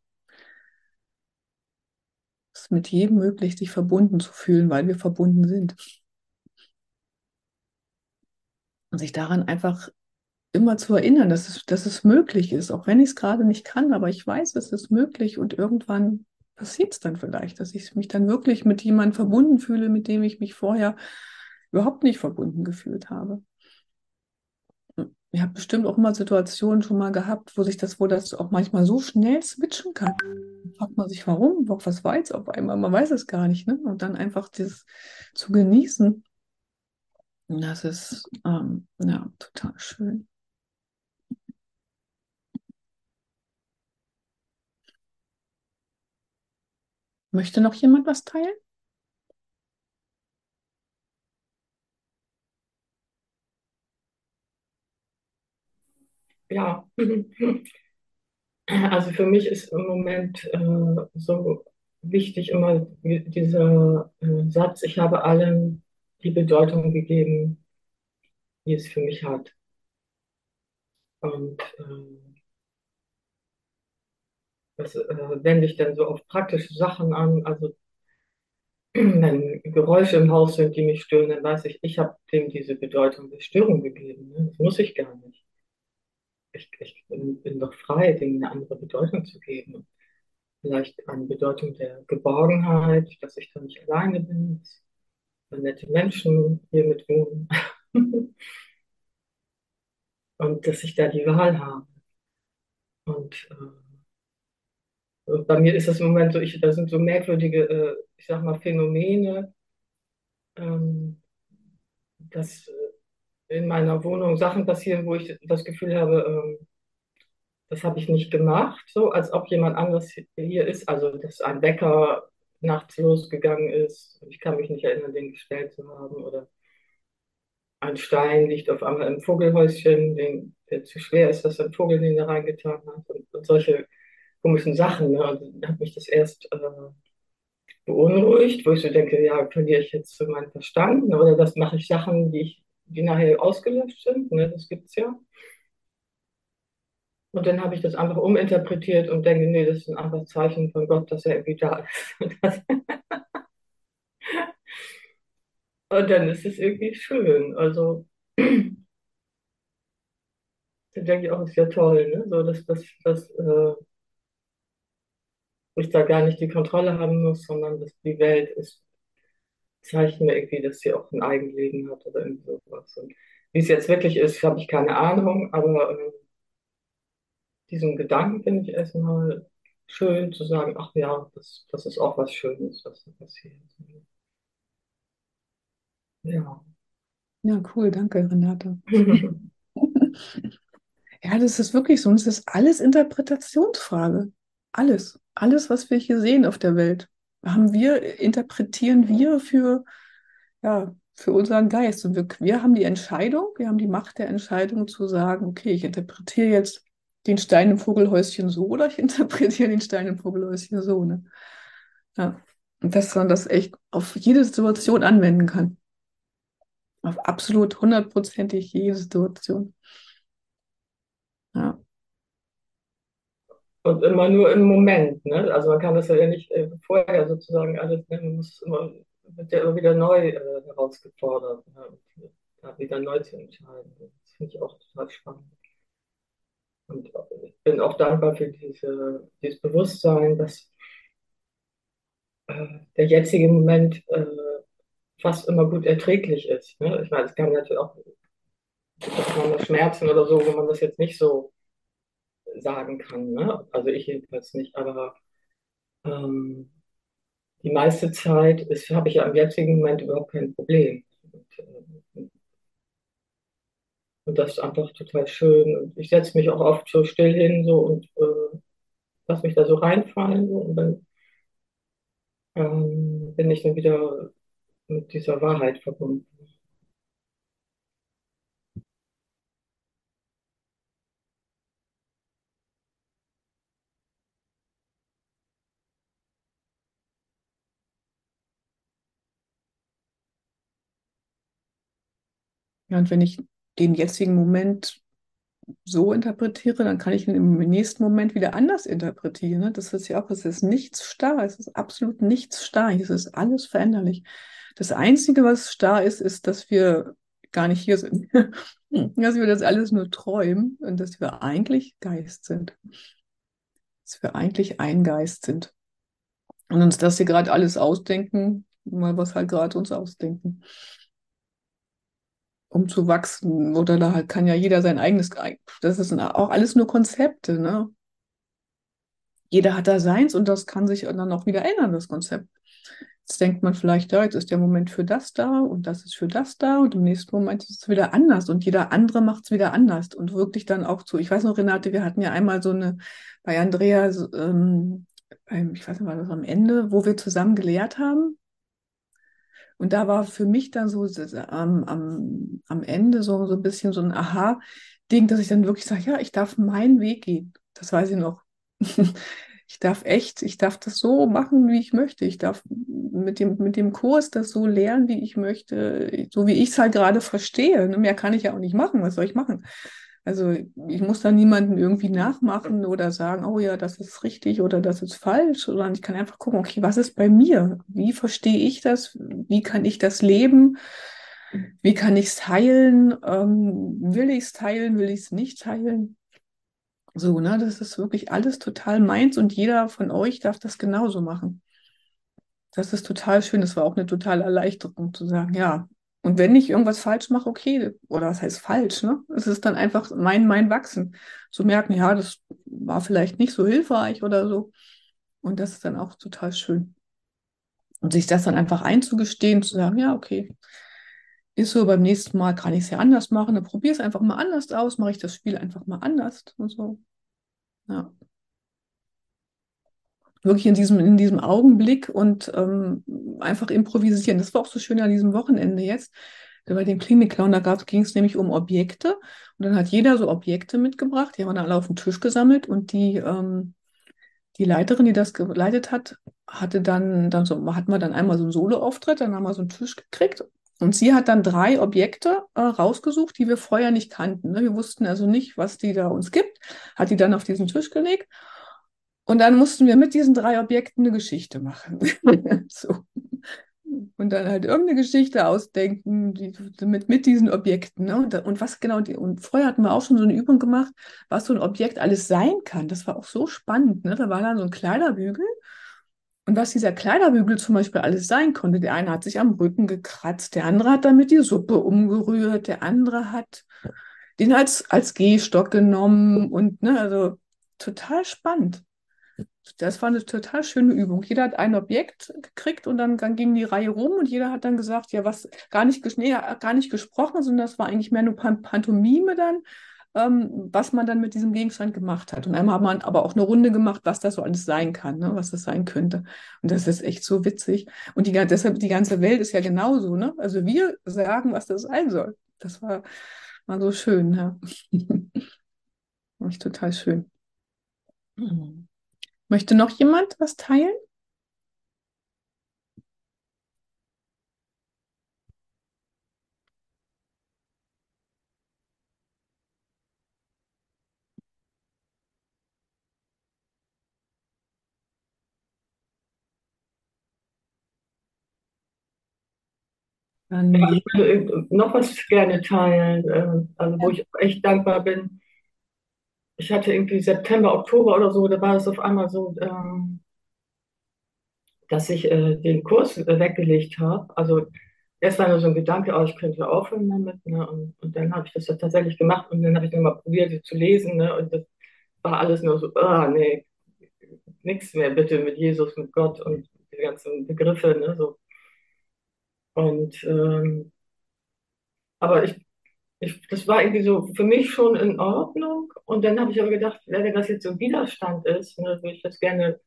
Es ist mit jedem möglich, sich verbunden zu fühlen, weil wir verbunden sind. Und sich daran einfach immer zu erinnern, dass es, dass es möglich ist, auch wenn ich es gerade nicht kann, aber ich weiß, es ist möglich und irgendwann passiert es dann vielleicht, dass ich mich dann wirklich mit jemandem verbunden fühle, mit dem ich mich vorher überhaupt nicht verbunden gefühlt habe. Ich habe bestimmt auch mal Situationen schon mal gehabt, wo sich das, wo das auch manchmal so schnell switchen kann. Fragt man sich, warum? Was war jetzt auf einmal? Man weiß es gar nicht, ne? Und dann einfach das zu genießen. Das ist ähm, ja total schön. Möchte noch jemand was teilen? Ja, also für mich ist im Moment äh, so wichtig immer dieser äh, Satz, ich habe allen die Bedeutung gegeben, die es für mich hat. Und äh, das äh, wende ich dann so auf praktische Sachen an. Also <clears throat> wenn Geräusche im Haus sind, die mich stören, dann weiß ich, ich habe dem diese Bedeutung der Störung gegeben. Ne? Das muss ich gar nicht. Ich, ich bin, bin, doch frei, dem eine andere Bedeutung zu geben. Vielleicht eine Bedeutung der Geborgenheit, dass ich da nicht alleine bin, dass nette Menschen hier mit wohnen. <laughs> und dass ich da die Wahl habe. Und äh, bei mir ist das im Moment so, ich, da sind so merkwürdige, äh, ich sag mal, Phänomene, ähm, dass äh, in meiner Wohnung Sachen passieren, wo ich das Gefühl habe, ähm, das habe ich nicht gemacht, so als ob jemand anderes hier ist. Also, dass ein Wecker nachts losgegangen ist. Ich kann mich nicht erinnern, den gestellt zu haben. Oder ein Stein liegt auf einmal im Vogelhäuschen, den, der zu schwer ist, dass ein Vogel den da reingetan hat. Und, und solche komischen Sachen. Ne? Dann hat mich das erst äh, beunruhigt, wo ich so denke, ja, verliere ich jetzt meinen Verstand? Oder das mache ich Sachen, die, ich, die nachher ausgelöscht sind. Ne? Das gibt es ja. Und dann habe ich das einfach uminterpretiert und denke, nee, das ist ein einfaches Zeichen von Gott, dass er irgendwie da ist. <laughs> Und dann ist es irgendwie schön. Also, <clears throat> dann denke ich auch, ist ja toll, ne? So, dass, dass, dass äh, ich da gar nicht die Kontrolle haben muss, sondern dass die Welt ist, mir irgendwie, dass sie auch ein Eigenleben hat oder irgendwie sowas. Und wie es jetzt wirklich ist, habe ich keine Ahnung, aber äh, diesen Gedanken finde ich erstmal schön zu sagen, ach ja, das, das ist auch was Schönes, was da passiert. Ja. Ja, cool, danke, Renate. <laughs> <laughs> ja, das ist wirklich so. Und es ist alles Interpretationsfrage. Alles. Alles, was wir hier sehen auf der Welt, haben wir, interpretieren wir für, ja, für unseren Geist. Und wir, wir haben die Entscheidung, wir haben die Macht der Entscheidung zu sagen, okay, ich interpretiere jetzt den Stein im Vogelhäuschen so oder ich <laughs> interpretiere den Stein im Vogelhäuschen so. Ne? Ja. Und dass man das echt auf jede Situation anwenden kann. Auf absolut hundertprozentig jede Situation. Ja. Und immer nur im Moment, ne? Also man kann das ja nicht äh, vorher sozusagen alles, ne? man muss immer, wird ja immer wieder neu äh, herausgefordert, ne? und da wieder neu zu entscheiden. Das finde ich auch total spannend. Und ich bin auch dankbar für diese, dieses Bewusstsein, dass äh, der jetzige Moment äh, fast immer gut erträglich ist. Ne? Ich meine, es kann natürlich auch Schmerzen oder so, wo man das jetzt nicht so sagen kann. Ne? Also ich jedenfalls nicht, aber ähm, die meiste Zeit habe ich ja im jetzigen Moment überhaupt kein Problem. Und, äh, und das ist einfach total schön. Und ich setze mich auch oft so still hin so und äh, lasse mich da so reinfallen. So, und dann ähm, bin ich dann wieder mit dieser Wahrheit verbunden. Ja, und wenn ich den jetzigen Moment so interpretiere, dann kann ich ihn im nächsten Moment wieder anders interpretieren. Ne? Das ist ja auch, es ist nichts starr, es ist absolut nichts starr, es ist alles veränderlich. Das Einzige, was starr ist, ist, dass wir gar nicht hier sind. <laughs> dass wir das alles nur träumen und dass wir eigentlich Geist sind. Dass wir eigentlich ein Geist sind. Und uns das hier gerade alles ausdenken, mal was halt gerade uns ausdenken um zu wachsen. Oder da kann ja jeder sein eigenes, das ist auch alles nur Konzepte, ne? Jeder hat da seins und das kann sich dann auch wieder ändern, das Konzept. Jetzt denkt man vielleicht, ja, jetzt ist der Moment für das da und das ist für das da und im nächsten Moment ist es wieder anders und jeder andere macht es wieder anders und wirklich dann auch zu. Ich weiß noch, Renate, wir hatten ja einmal so eine bei Andrea ähm, ich weiß nicht, war das am Ende, wo wir zusammen gelehrt haben. Und da war für mich dann so am, am, am Ende so, so ein bisschen so ein Aha-Ding, dass ich dann wirklich sage, ja, ich darf meinen Weg gehen. Das weiß ich noch. <laughs> ich darf echt, ich darf das so machen, wie ich möchte. Ich darf mit dem, mit dem Kurs das so lernen, wie ich möchte, so wie ich es halt gerade verstehe. Mehr kann ich ja auch nicht machen. Was soll ich machen? Also ich muss da niemanden irgendwie nachmachen oder sagen, oh ja, das ist richtig oder das ist falsch, sondern ich kann einfach gucken, okay, was ist bei mir? Wie verstehe ich das? Wie kann ich das leben? Wie kann ich es teilen? Ähm, will ich es teilen? Will ich es nicht teilen? So, ne, das ist wirklich alles total meins und jeder von euch darf das genauso machen. Das ist total schön. Das war auch eine totale Erleichterung zu sagen, ja, und wenn ich irgendwas falsch mache, okay, oder was heißt falsch, ne? Es ist dann einfach mein, mein Wachsen. Zu merken, ja, das war vielleicht nicht so hilfreich oder so. Und das ist dann auch total schön. Und sich das dann einfach einzugestehen, zu sagen, ja, okay, ist so, beim nächsten Mal kann ich es ja anders machen, dann probiere es einfach mal anders aus, mache ich das Spiel einfach mal anders und so. Ja wirklich in diesem, in diesem Augenblick und ähm, einfach improvisieren. Das war auch so schön an diesem Wochenende jetzt. Bei dem Klinik-Clown, da ging es nämlich um Objekte. Und dann hat jeder so Objekte mitgebracht, die haben dann alle auf den Tisch gesammelt und die, ähm, die Leiterin, die das geleitet hat, hatte dann, dann so, hatten wir dann einmal so einen Solo-Auftritt, dann haben wir so einen Tisch gekriegt und sie hat dann drei Objekte äh, rausgesucht, die wir vorher nicht kannten. Ne? Wir wussten also nicht, was die da uns gibt, hat die dann auf diesen Tisch gelegt. Und dann mussten wir mit diesen drei Objekten eine Geschichte machen. <laughs> so. Und dann halt irgendeine Geschichte ausdenken die, mit, mit diesen Objekten. Ne? Und, und, was genau, die, und vorher hatten wir auch schon so eine Übung gemacht, was so ein Objekt alles sein kann. Das war auch so spannend. Ne? Da war dann so ein Kleiderbügel. Und was dieser Kleiderbügel zum Beispiel alles sein konnte. Der eine hat sich am Rücken gekratzt, der andere hat damit die Suppe umgerührt, der andere hat den als, als Gehstock genommen und ne, also total spannend. Das war eine total schöne Übung. Jeder hat ein Objekt gekriegt und dann, dann ging die Reihe rum und jeder hat dann gesagt, ja, was gar nicht, nee, gar nicht gesprochen, sondern das war eigentlich mehr nur Pantomime dann, ähm, was man dann mit diesem Gegenstand gemacht hat. Und einmal hat man aber auch eine Runde gemacht, was das so alles sein kann, ne, was das sein könnte. Und das ist echt so witzig. Und die, deshalb, die ganze Welt ist ja genauso, ne? Also wir sagen, was das sein soll. Das war, war so schön, ja. <laughs> echt total schön. Mhm. Möchte noch jemand was teilen? Dann ich würde noch was gerne teilen, äh, also wo ich echt dankbar bin ich hatte irgendwie September, Oktober oder so, da war es auf einmal so, ähm, dass ich äh, den Kurs äh, weggelegt habe. Also erst war nur so ein Gedanke, oh, ich könnte aufhören damit. Ne? Und, und dann habe ich das ja tatsächlich gemacht und dann habe ich dann mal probiert, sie zu lesen. Ne? Und das war alles nur so, ah, nee, nichts mehr bitte mit Jesus, mit Gott und die ganzen Begriffe. Ne? So. Und ähm, aber ich ich, das war irgendwie so für mich schon in Ordnung. Und dann habe ich aber gedacht, wenn das jetzt so Widerstand ist, ne, würde ich das gerne,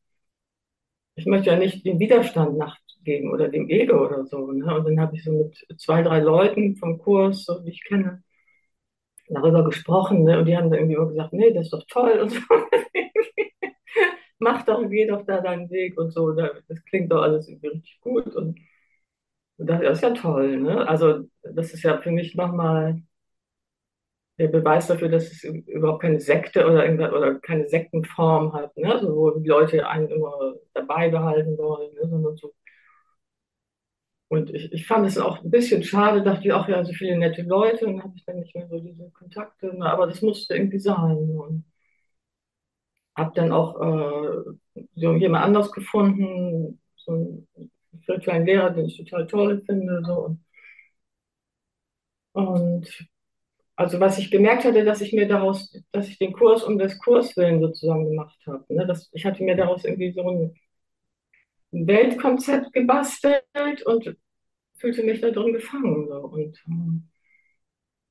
ich möchte ja nicht dem Widerstand nachgeben oder dem Ego oder so. Ne? Und dann habe ich so mit zwei, drei Leuten vom Kurs, so wie ich kenne, darüber gesprochen. Ne? Und die haben dann irgendwie immer gesagt, nee, das ist doch toll und so. <laughs> Mach doch, geh doch da deinen Weg und so. Das klingt doch alles irgendwie richtig gut. Und, und das ist ja toll. Ne? Also das ist ja für mich nochmal der Beweis dafür, dass es überhaupt keine Sekte oder, oder keine Sektenform hat, ne? also wo die Leute einen immer dabei behalten wollen, ne? sondern so. Und ich, ich fand es auch ein bisschen schade, dachte ich auch, ja, so viele nette Leute, und habe ich dann nicht mehr so diese Kontakte, ne? aber das musste irgendwie sein. Und habe dann auch äh, so jemand anders gefunden, so einen virtuellen Lehrer, den ich total toll finde. So. Und also was ich gemerkt hatte, dass ich mir daraus, dass ich den Kurs um des Kurs willen sozusagen gemacht habe. Ne? Das, ich hatte mir daraus irgendwie so ein Weltkonzept gebastelt und fühlte mich da drin gefangen. So. Und, ähm,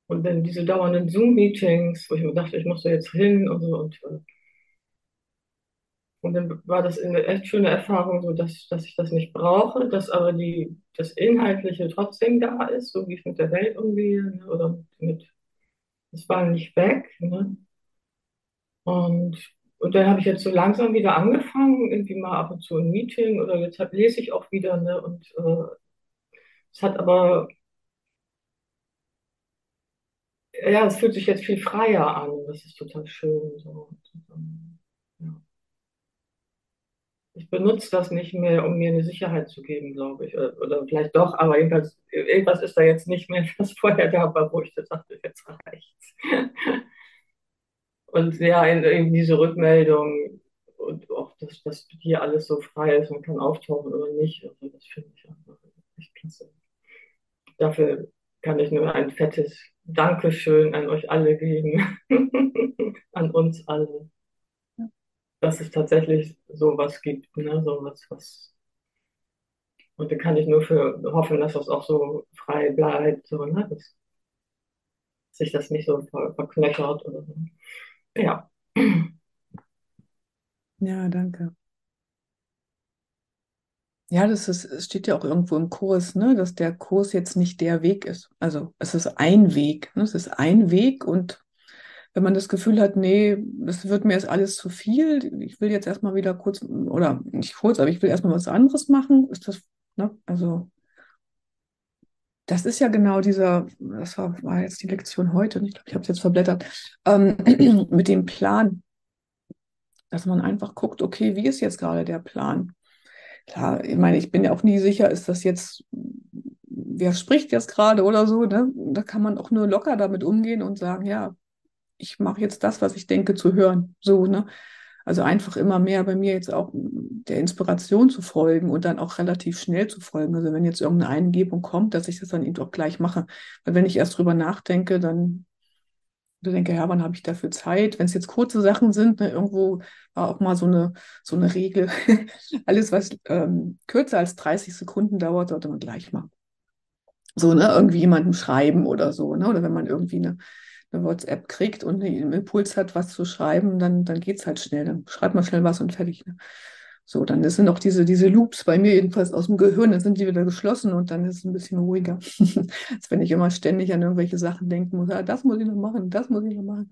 und dann diese dauernden Zoom-Meetings, wo ich mir dachte, ich muss da jetzt hin und so. Und, äh, Und dann war das eine echt schöne Erfahrung, so dass, dass ich das nicht brauche, dass aber die, das Inhaltliche trotzdem da ist, so wie ich mit der Welt umgehe, ne, oder mit, es war nicht weg. Ne? Und, und dann habe ich jetzt so langsam wieder angefangen, irgendwie mal ab und zu ein Meeting oder jetzt hab, lese ich auch wieder, ne? Und äh, es hat aber, ja, es fühlt sich jetzt viel freier an. Das ist total schön. So. Ja. Ich benutze das nicht mehr, um mir eine Sicherheit zu geben, glaube ich. Oder, oder vielleicht doch, aber jedenfalls, irgendwas ist da jetzt nicht mehr, <laughs> das vorher da war, wo ich das dachte, jetzt reicht's. <laughs> Und ja, in diese Rückmeldung und auch, dass, dass hier alles so frei ist, man kann auftauchen oder nicht. Also das finde ich einfach echt klasse. Dafür kann ich nur ein fettes Dankeschön an euch alle geben, <laughs> an uns alle, dass es tatsächlich sowas gibt, ne? sowas, was. Und da kann ich nur für hoffen, dass das auch so frei bleibt, so, ne? dass sich das nicht so ver verknöchert oder so. Ja. Ja, danke. Ja, das ist, es steht ja auch irgendwo im Kurs, ne, dass der Kurs jetzt nicht der Weg ist. Also es ist ein Weg. Ne? Es ist ein Weg und wenn man das Gefühl hat, nee, das wird mir jetzt alles zu viel, ich will jetzt erstmal wieder kurz, oder nicht kurz, aber ich will erstmal was anderes machen, ist das, ne, also das ist ja genau dieser, das war, war jetzt die Lektion heute, ich glaube, ich habe es jetzt verblättert, ähm, <clears throat> mit dem Plan, dass man einfach guckt, okay, wie ist jetzt gerade der Plan? Klar, ich meine, ich bin ja auch nie sicher, ist das jetzt, wer spricht jetzt gerade oder so, ne? Da kann man auch nur locker damit umgehen und sagen, ja, ich mache jetzt das, was ich denke zu hören, so, ne? Also einfach immer mehr bei mir jetzt auch der Inspiration zu folgen und dann auch relativ schnell zu folgen. Also wenn jetzt irgendeine Eingebung kommt, dass ich das dann eben auch gleich mache. Weil wenn ich erst drüber nachdenke, dann oder denke, ja, wann habe ich dafür Zeit? Wenn es jetzt kurze Sachen sind, ne, irgendwo war auch mal so eine, so eine Regel, <laughs> alles, was ähm, kürzer als 30 Sekunden dauert, sollte man gleich machen. So, ne, irgendwie jemandem schreiben oder so, ne? Oder wenn man irgendwie eine, eine WhatsApp kriegt und einen Impuls hat, was zu schreiben, dann, dann geht es halt schnell. Dann schreibt man schnell was und fertig. Ne? So, dann sind auch diese, diese Loops bei mir jedenfalls aus dem Gehirn, dann sind die wieder geschlossen und dann ist es ein bisschen ruhiger. <laughs> Als wenn ich immer ständig an irgendwelche Sachen denken muss, ja, das muss ich noch machen, das muss ich noch machen.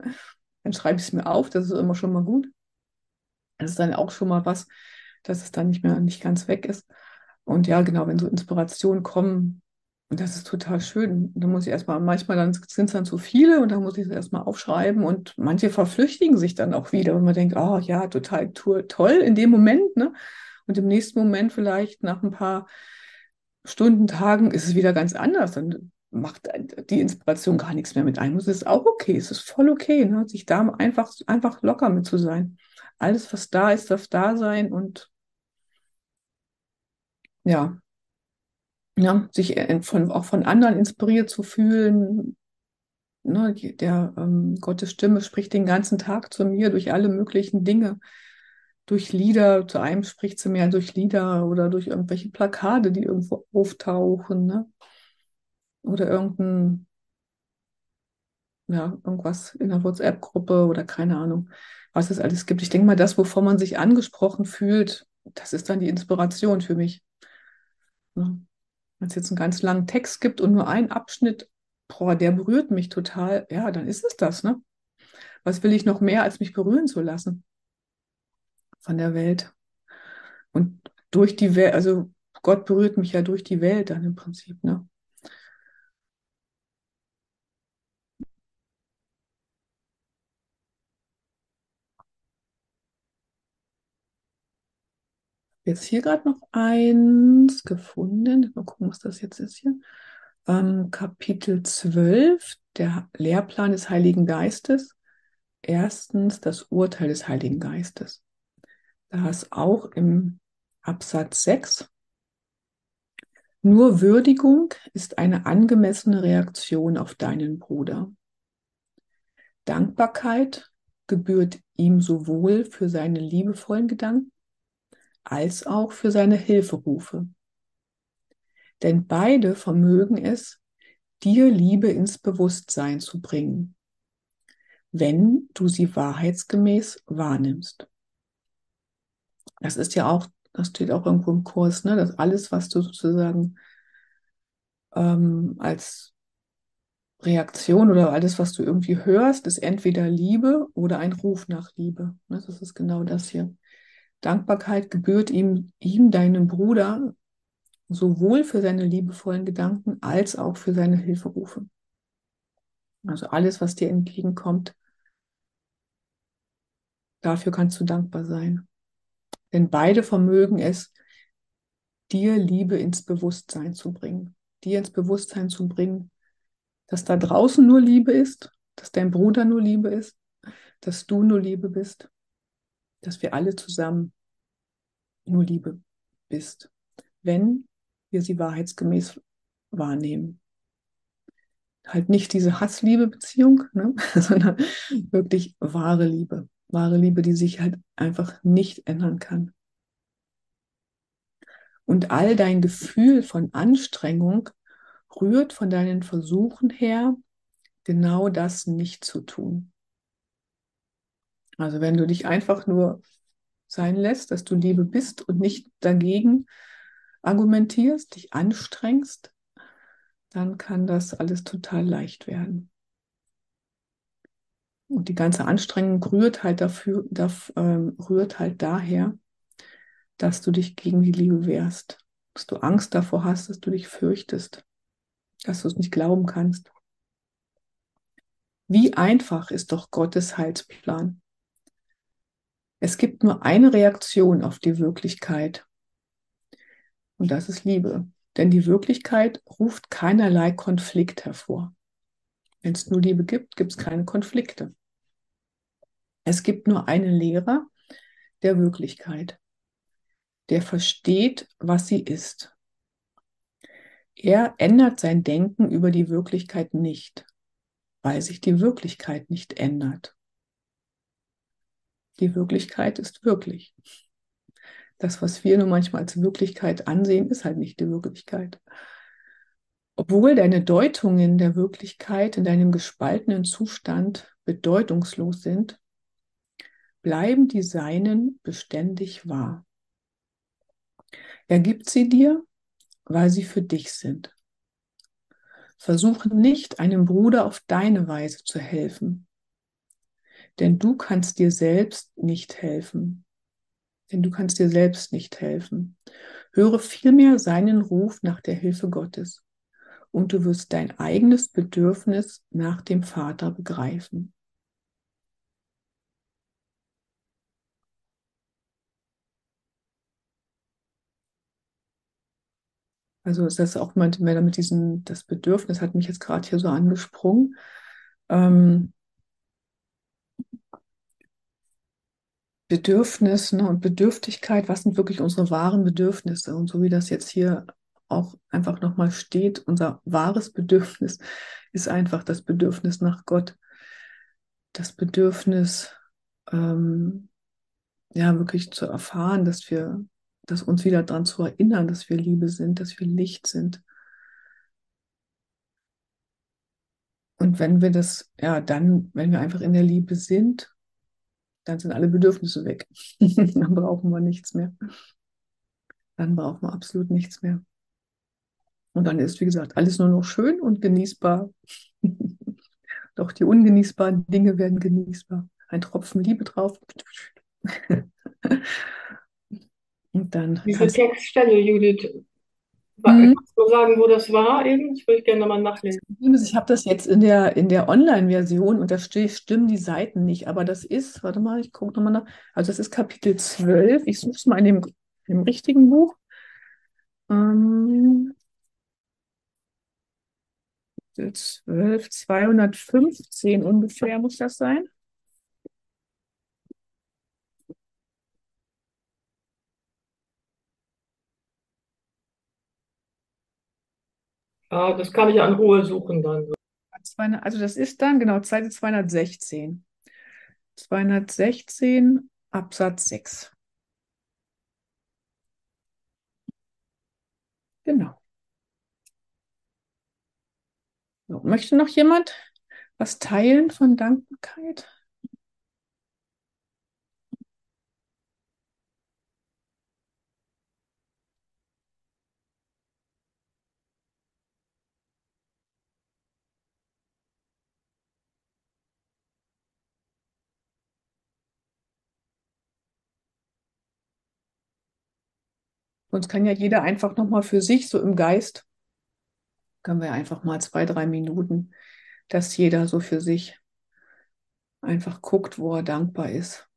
Dann schreibe ich es mir auf, das ist immer schon mal gut. Das ist dann auch schon mal was, dass es dann nicht mehr nicht ganz weg ist. Und ja, genau, wenn so Inspirationen kommen, und das ist total schön. Da muss ich erstmal, manchmal dann sind es dann zu viele und dann muss ich es erstmal aufschreiben und manche verflüchtigen sich dann auch wieder und man denkt, oh ja, total toll in dem Moment, ne? Und im nächsten Moment vielleicht nach ein paar Stunden, Tagen ist es wieder ganz anders. Dann macht die Inspiration gar nichts mehr mit ein. Es ist auch okay, es ist voll okay, ne? sich da einfach, einfach locker mit zu sein. Alles, was da ist, darf da sein und ja, ja, sich von, auch von anderen inspiriert zu fühlen. Ne, der ähm, Gottes Stimme spricht den ganzen Tag zu mir durch alle möglichen Dinge. Durch Lieder, zu einem spricht sie mehr durch Lieder oder durch irgendwelche Plakate, die irgendwo auftauchen, ne? Oder irgendein, ja, irgendwas in der WhatsApp-Gruppe oder keine Ahnung, was es alles gibt. Ich denke mal, das, wovon man sich angesprochen fühlt, das ist dann die Inspiration für mich. Ne? Wenn es jetzt einen ganz langen Text gibt und nur ein Abschnitt, boah, der berührt mich total, ja, dann ist es das, ne? Was will ich noch mehr, als mich berühren zu lassen von der Welt? Und durch die Welt, also Gott berührt mich ja durch die Welt dann im Prinzip, ne? Jetzt hier gerade noch eins gefunden. Mal gucken, was das jetzt ist hier. Ähm, Kapitel 12, der Lehrplan des Heiligen Geistes. Erstens das Urteil des Heiligen Geistes. Da ist auch im Absatz 6. Nur Würdigung ist eine angemessene Reaktion auf deinen Bruder. Dankbarkeit gebührt ihm sowohl für seine liebevollen Gedanken als auch für seine Hilferufe. Denn beide vermögen es, dir Liebe ins Bewusstsein zu bringen, wenn du sie wahrheitsgemäß wahrnimmst. Das ist ja auch, das steht auch irgendwo im Kurs, ne, dass alles, was du sozusagen ähm, als Reaktion oder alles, was du irgendwie hörst, ist entweder Liebe oder ein Ruf nach Liebe. Ne, das ist genau das hier. Dankbarkeit gebührt ihm, ihm, deinem Bruder, sowohl für seine liebevollen Gedanken als auch für seine Hilferufe. Also alles, was dir entgegenkommt, dafür kannst du dankbar sein. Denn beide vermögen es, dir Liebe ins Bewusstsein zu bringen. Dir ins Bewusstsein zu bringen, dass da draußen nur Liebe ist, dass dein Bruder nur Liebe ist, dass du nur Liebe bist, dass wir alle zusammen nur Liebe bist, wenn wir sie wahrheitsgemäß wahrnehmen. Halt nicht diese Hassliebe-Beziehung, ne? <laughs> sondern wirklich wahre Liebe. Wahre Liebe, die sich halt einfach nicht ändern kann. Und all dein Gefühl von Anstrengung rührt von deinen Versuchen her, genau das nicht zu tun. Also wenn du dich einfach nur sein lässt, dass du Liebe bist und nicht dagegen argumentierst, dich anstrengst, dann kann das alles total leicht werden. Und die ganze Anstrengung rührt halt dafür, dafür ähm, rührt halt daher, dass du dich gegen die Liebe wehrst, dass du Angst davor hast, dass du dich fürchtest, dass du es nicht glauben kannst. Wie einfach ist doch Gottes Heilsplan? Es gibt nur eine Reaktion auf die Wirklichkeit. Und das ist Liebe. Denn die Wirklichkeit ruft keinerlei Konflikt hervor. Wenn es nur Liebe gibt, gibt es keine Konflikte. Es gibt nur einen Lehrer der Wirklichkeit, der versteht, was sie ist. Er ändert sein Denken über die Wirklichkeit nicht, weil sich die Wirklichkeit nicht ändert. Die Wirklichkeit ist wirklich. Das, was wir nur manchmal als Wirklichkeit ansehen, ist halt nicht die Wirklichkeit. Obwohl deine Deutungen der Wirklichkeit in deinem gespaltenen Zustand bedeutungslos sind, bleiben die Seinen beständig wahr. Er gibt sie dir, weil sie für dich sind. Versuche nicht, einem Bruder auf deine Weise zu helfen, denn du kannst dir selbst nicht helfen. Denn du kannst dir selbst nicht helfen. Höre vielmehr seinen Ruf nach der Hilfe Gottes und du wirst dein eigenes Bedürfnis nach dem Vater begreifen. Also ist das auch mal mit diesem, das Bedürfnis hat mich jetzt gerade hier so angesprungen. Ähm, Bedürfnis ne, und Bedürftigkeit, was sind wirklich unsere wahren Bedürfnisse? Und so wie das jetzt hier auch einfach nochmal steht, unser wahres Bedürfnis <laughs> ist einfach das Bedürfnis nach Gott. Das Bedürfnis, ähm, ja, wirklich zu erfahren, dass wir, dass uns wieder daran zu erinnern, dass wir Liebe sind, dass wir Licht sind. Und wenn wir das, ja, dann, wenn wir einfach in der Liebe sind dann sind alle Bedürfnisse weg. <laughs> dann brauchen wir nichts mehr. Dann brauchen wir absolut nichts mehr. Und dann ist, wie gesagt, alles nur noch schön und genießbar. <laughs> Doch die ungenießbaren Dinge werden genießbar. Ein Tropfen Liebe drauf. <laughs> und dann. Diese Textstelle, Judith, Mhm. Kannst du sagen, wo das war eben? Ich würde gerne mal nachlesen. Ich habe das jetzt in der, in der Online-Version und da stimmen die Seiten nicht, aber das ist, warte mal, ich gucke nochmal nach. Also das ist Kapitel 12. Ich suche es mal in dem, im richtigen Buch. Ähm, 12, 215 ungefähr muss das sein. Ja, das kann ich an Ruhe suchen dann. Also das ist dann, genau, Seite 216. 216 Absatz 6. Genau. So, möchte noch jemand was teilen von Dankbarkeit? Sonst kann ja jeder einfach nochmal für sich, so im Geist, können wir einfach mal zwei, drei Minuten, dass jeder so für sich einfach guckt, wo er dankbar ist.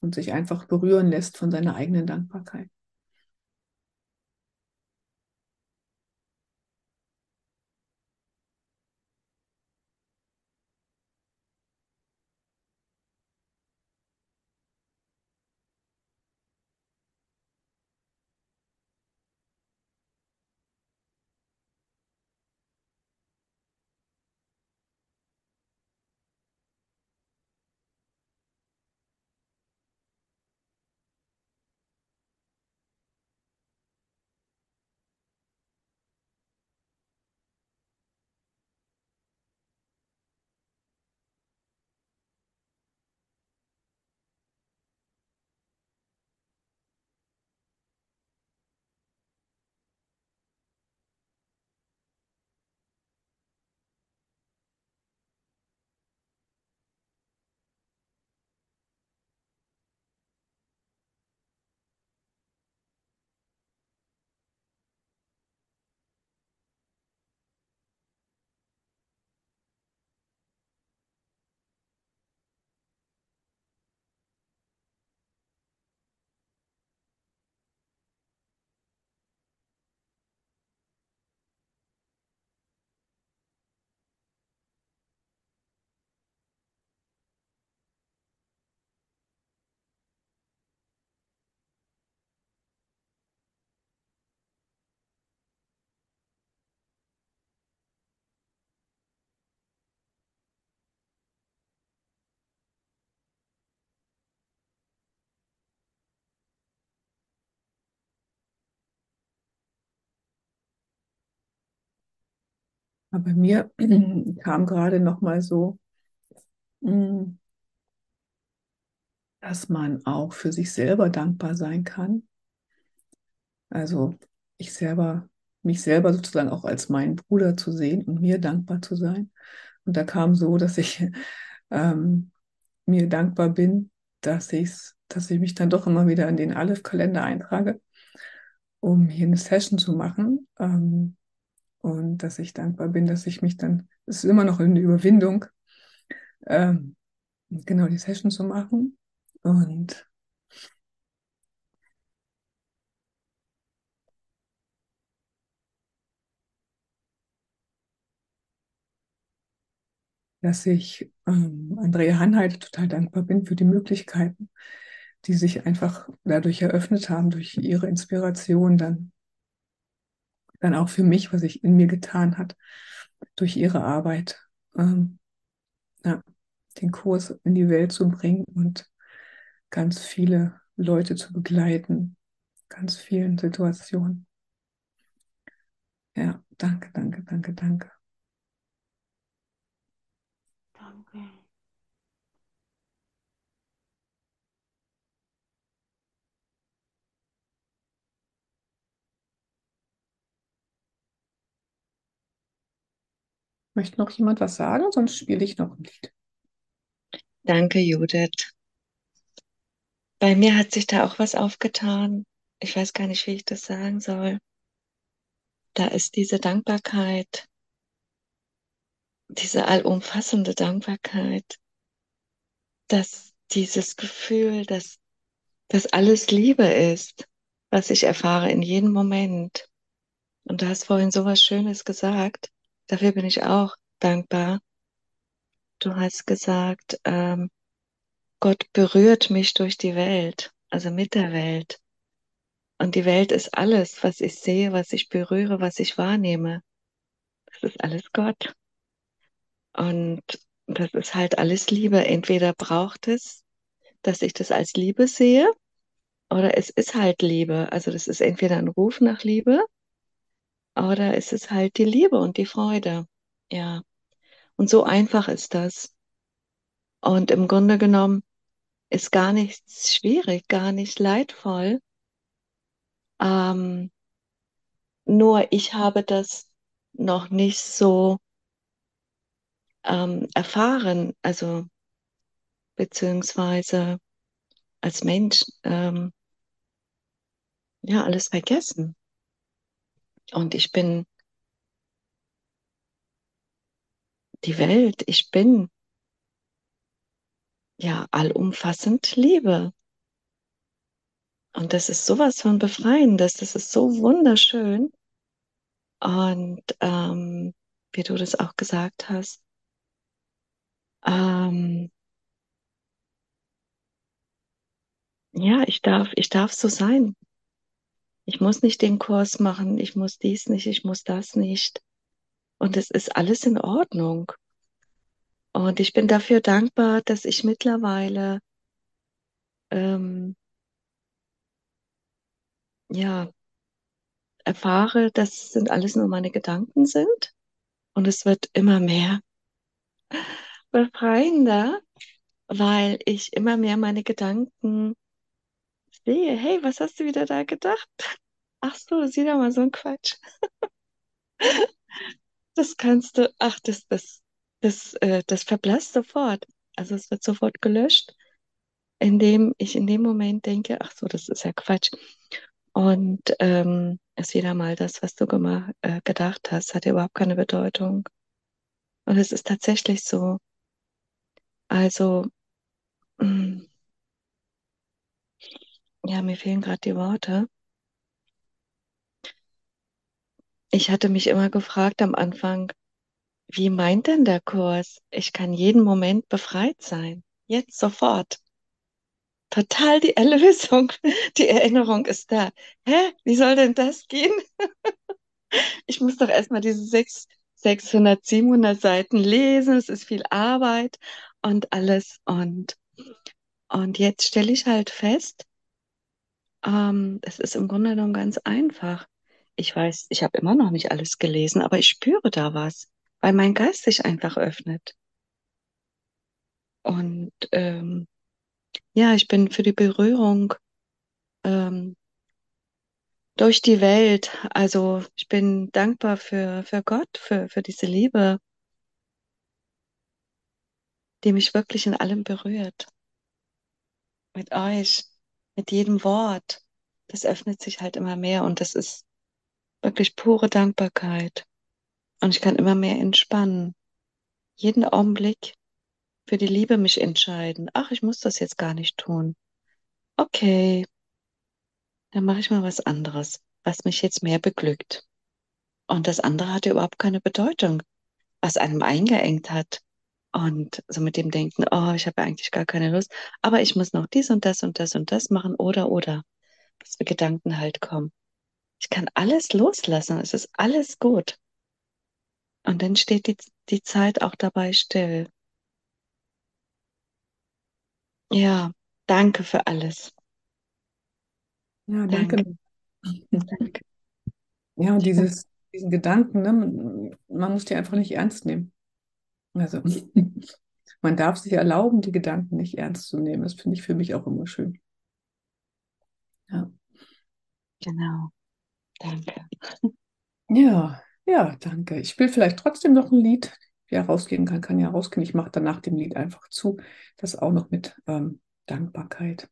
Und sich einfach berühren lässt von seiner eigenen Dankbarkeit. Aber mir <clears throat> kam gerade noch mal so, mm, dass man auch für sich selber dankbar sein kann. Also ich selber, mich selber sozusagen auch als meinen Bruder zu sehen und mir dankbar zu sein. Und da kam so, dass ich <laughs> ähm, mir dankbar bin, dass ich dass ich mich dann doch immer wieder in den Aleph-Kalender eintrage, um hier eine Session zu machen. Ähm, und dass ich dankbar bin, dass ich mich dann, es ist immer noch eine Überwindung, ähm, genau die Session zu machen. Und dass ich ähm, Andrea Hanheit total dankbar bin für die Möglichkeiten, die sich einfach dadurch eröffnet haben, durch ihre Inspiration, dann, dann auch für mich, was sich in mir getan hat, durch ihre Arbeit, ähm, ja, den Kurs in die Welt zu bringen und ganz viele Leute zu begleiten, ganz vielen Situationen. Ja, danke, danke, danke, danke. Danke. Möchte noch jemand was sagen? Sonst spiele ich noch ein Lied. Danke, Judith. Bei mir hat sich da auch was aufgetan. Ich weiß gar nicht, wie ich das sagen soll. Da ist diese Dankbarkeit, diese allumfassende Dankbarkeit, dass dieses Gefühl, dass das alles Liebe ist, was ich erfahre in jedem Moment. Und du hast vorhin so was Schönes gesagt. Dafür bin ich auch dankbar. Du hast gesagt, ähm, Gott berührt mich durch die Welt, also mit der Welt. Und die Welt ist alles, was ich sehe, was ich berühre, was ich wahrnehme. Das ist alles Gott. Und das ist halt alles Liebe. Entweder braucht es, dass ich das als Liebe sehe, oder es ist halt Liebe. Also das ist entweder ein Ruf nach Liebe, oder es ist halt die Liebe und die Freude. Ja. Und so einfach ist das. Und im Grunde genommen ist gar nichts schwierig, gar nicht leidvoll. Ähm, nur ich habe das noch nicht so ähm, erfahren. Also beziehungsweise als Mensch ähm, ja alles vergessen. Und ich bin die Welt, ich bin ja allumfassend Liebe. Und das ist sowas von befreiendes, das ist so wunderschön. Und ähm, wie du das auch gesagt hast, ähm, ja, ich darf, ich darf so sein. Ich muss nicht den Kurs machen, ich muss dies nicht, ich muss das nicht. Und es ist alles in Ordnung. Und ich bin dafür dankbar, dass ich mittlerweile ähm, ja erfahre, dass es sind alles nur meine Gedanken sind. Und es wird immer mehr befreiender, weil ich immer mehr meine Gedanken sehe. Hey, was hast du wieder da gedacht? Ach so, sieh da mal so ein Quatsch. Das kannst du, ach, das, das, das, äh, das verblasst sofort. Also es wird sofort gelöscht, indem ich in dem Moment denke, ach so, das ist ja Quatsch. Und ähm, ist wieder mal das, was du gemacht, äh, gedacht hast, hat ja überhaupt keine Bedeutung. Und es ist tatsächlich so. Also, mm, ja, mir fehlen gerade die Worte. Ich hatte mich immer gefragt am Anfang, wie meint denn der Kurs? Ich kann jeden Moment befreit sein. Jetzt sofort. Total die Erlösung. <laughs> Die Erinnerung ist da. Hä? Wie soll denn das gehen? <laughs> Ich muss doch erstmal diese sechs, 600, 700 Seiten lesen. Es ist viel Arbeit und alles. Und, und jetzt stelle ich halt fest, ähm, es ist im Grunde genommen ganz einfach. Ich weiß, ich habe immer noch nicht alles gelesen, aber ich spüre da was, weil mein Geist sich einfach öffnet. Und ähm, ja, ich bin für die Berührung ähm, durch die Welt. Also ich bin dankbar für, für Gott, für, für diese Liebe, die mich wirklich in allem berührt. Mit euch, mit jedem Wort. Das öffnet sich halt immer mehr und das ist wirklich pure Dankbarkeit. Und ich kann immer mehr entspannen. Jeden Augenblick für die Liebe mich entscheiden. Ach, ich muss das jetzt gar nicht tun. Okay, dann mache ich mal was anderes, was mich jetzt mehr beglückt. Und das andere hat ja überhaupt keine Bedeutung, was einem eingeengt hat. Und so mit dem Denken, oh, ich habe eigentlich gar keine Lust, aber ich muss noch dies und das und das und das machen oder oder, was für Gedanken halt kommen. Ich kann alles loslassen, es ist alles gut. Und dann steht die, die Zeit auch dabei still. Ja, danke für alles. Ja, danke. Danke. Danke. Ja, und dieses, diesen Gedanken, ne, man muss die einfach nicht ernst nehmen. Also, <laughs> man darf sich erlauben, die Gedanken nicht ernst zu nehmen. Das finde ich für mich auch immer schön. Ja. Genau. Danke. Ja, ja, danke. Ich will vielleicht trotzdem noch ein Lied. Wer rausgehen kann, kann ja rausgehen. Ich mache dann nach dem Lied einfach zu. Das auch noch mit ähm, Dankbarkeit.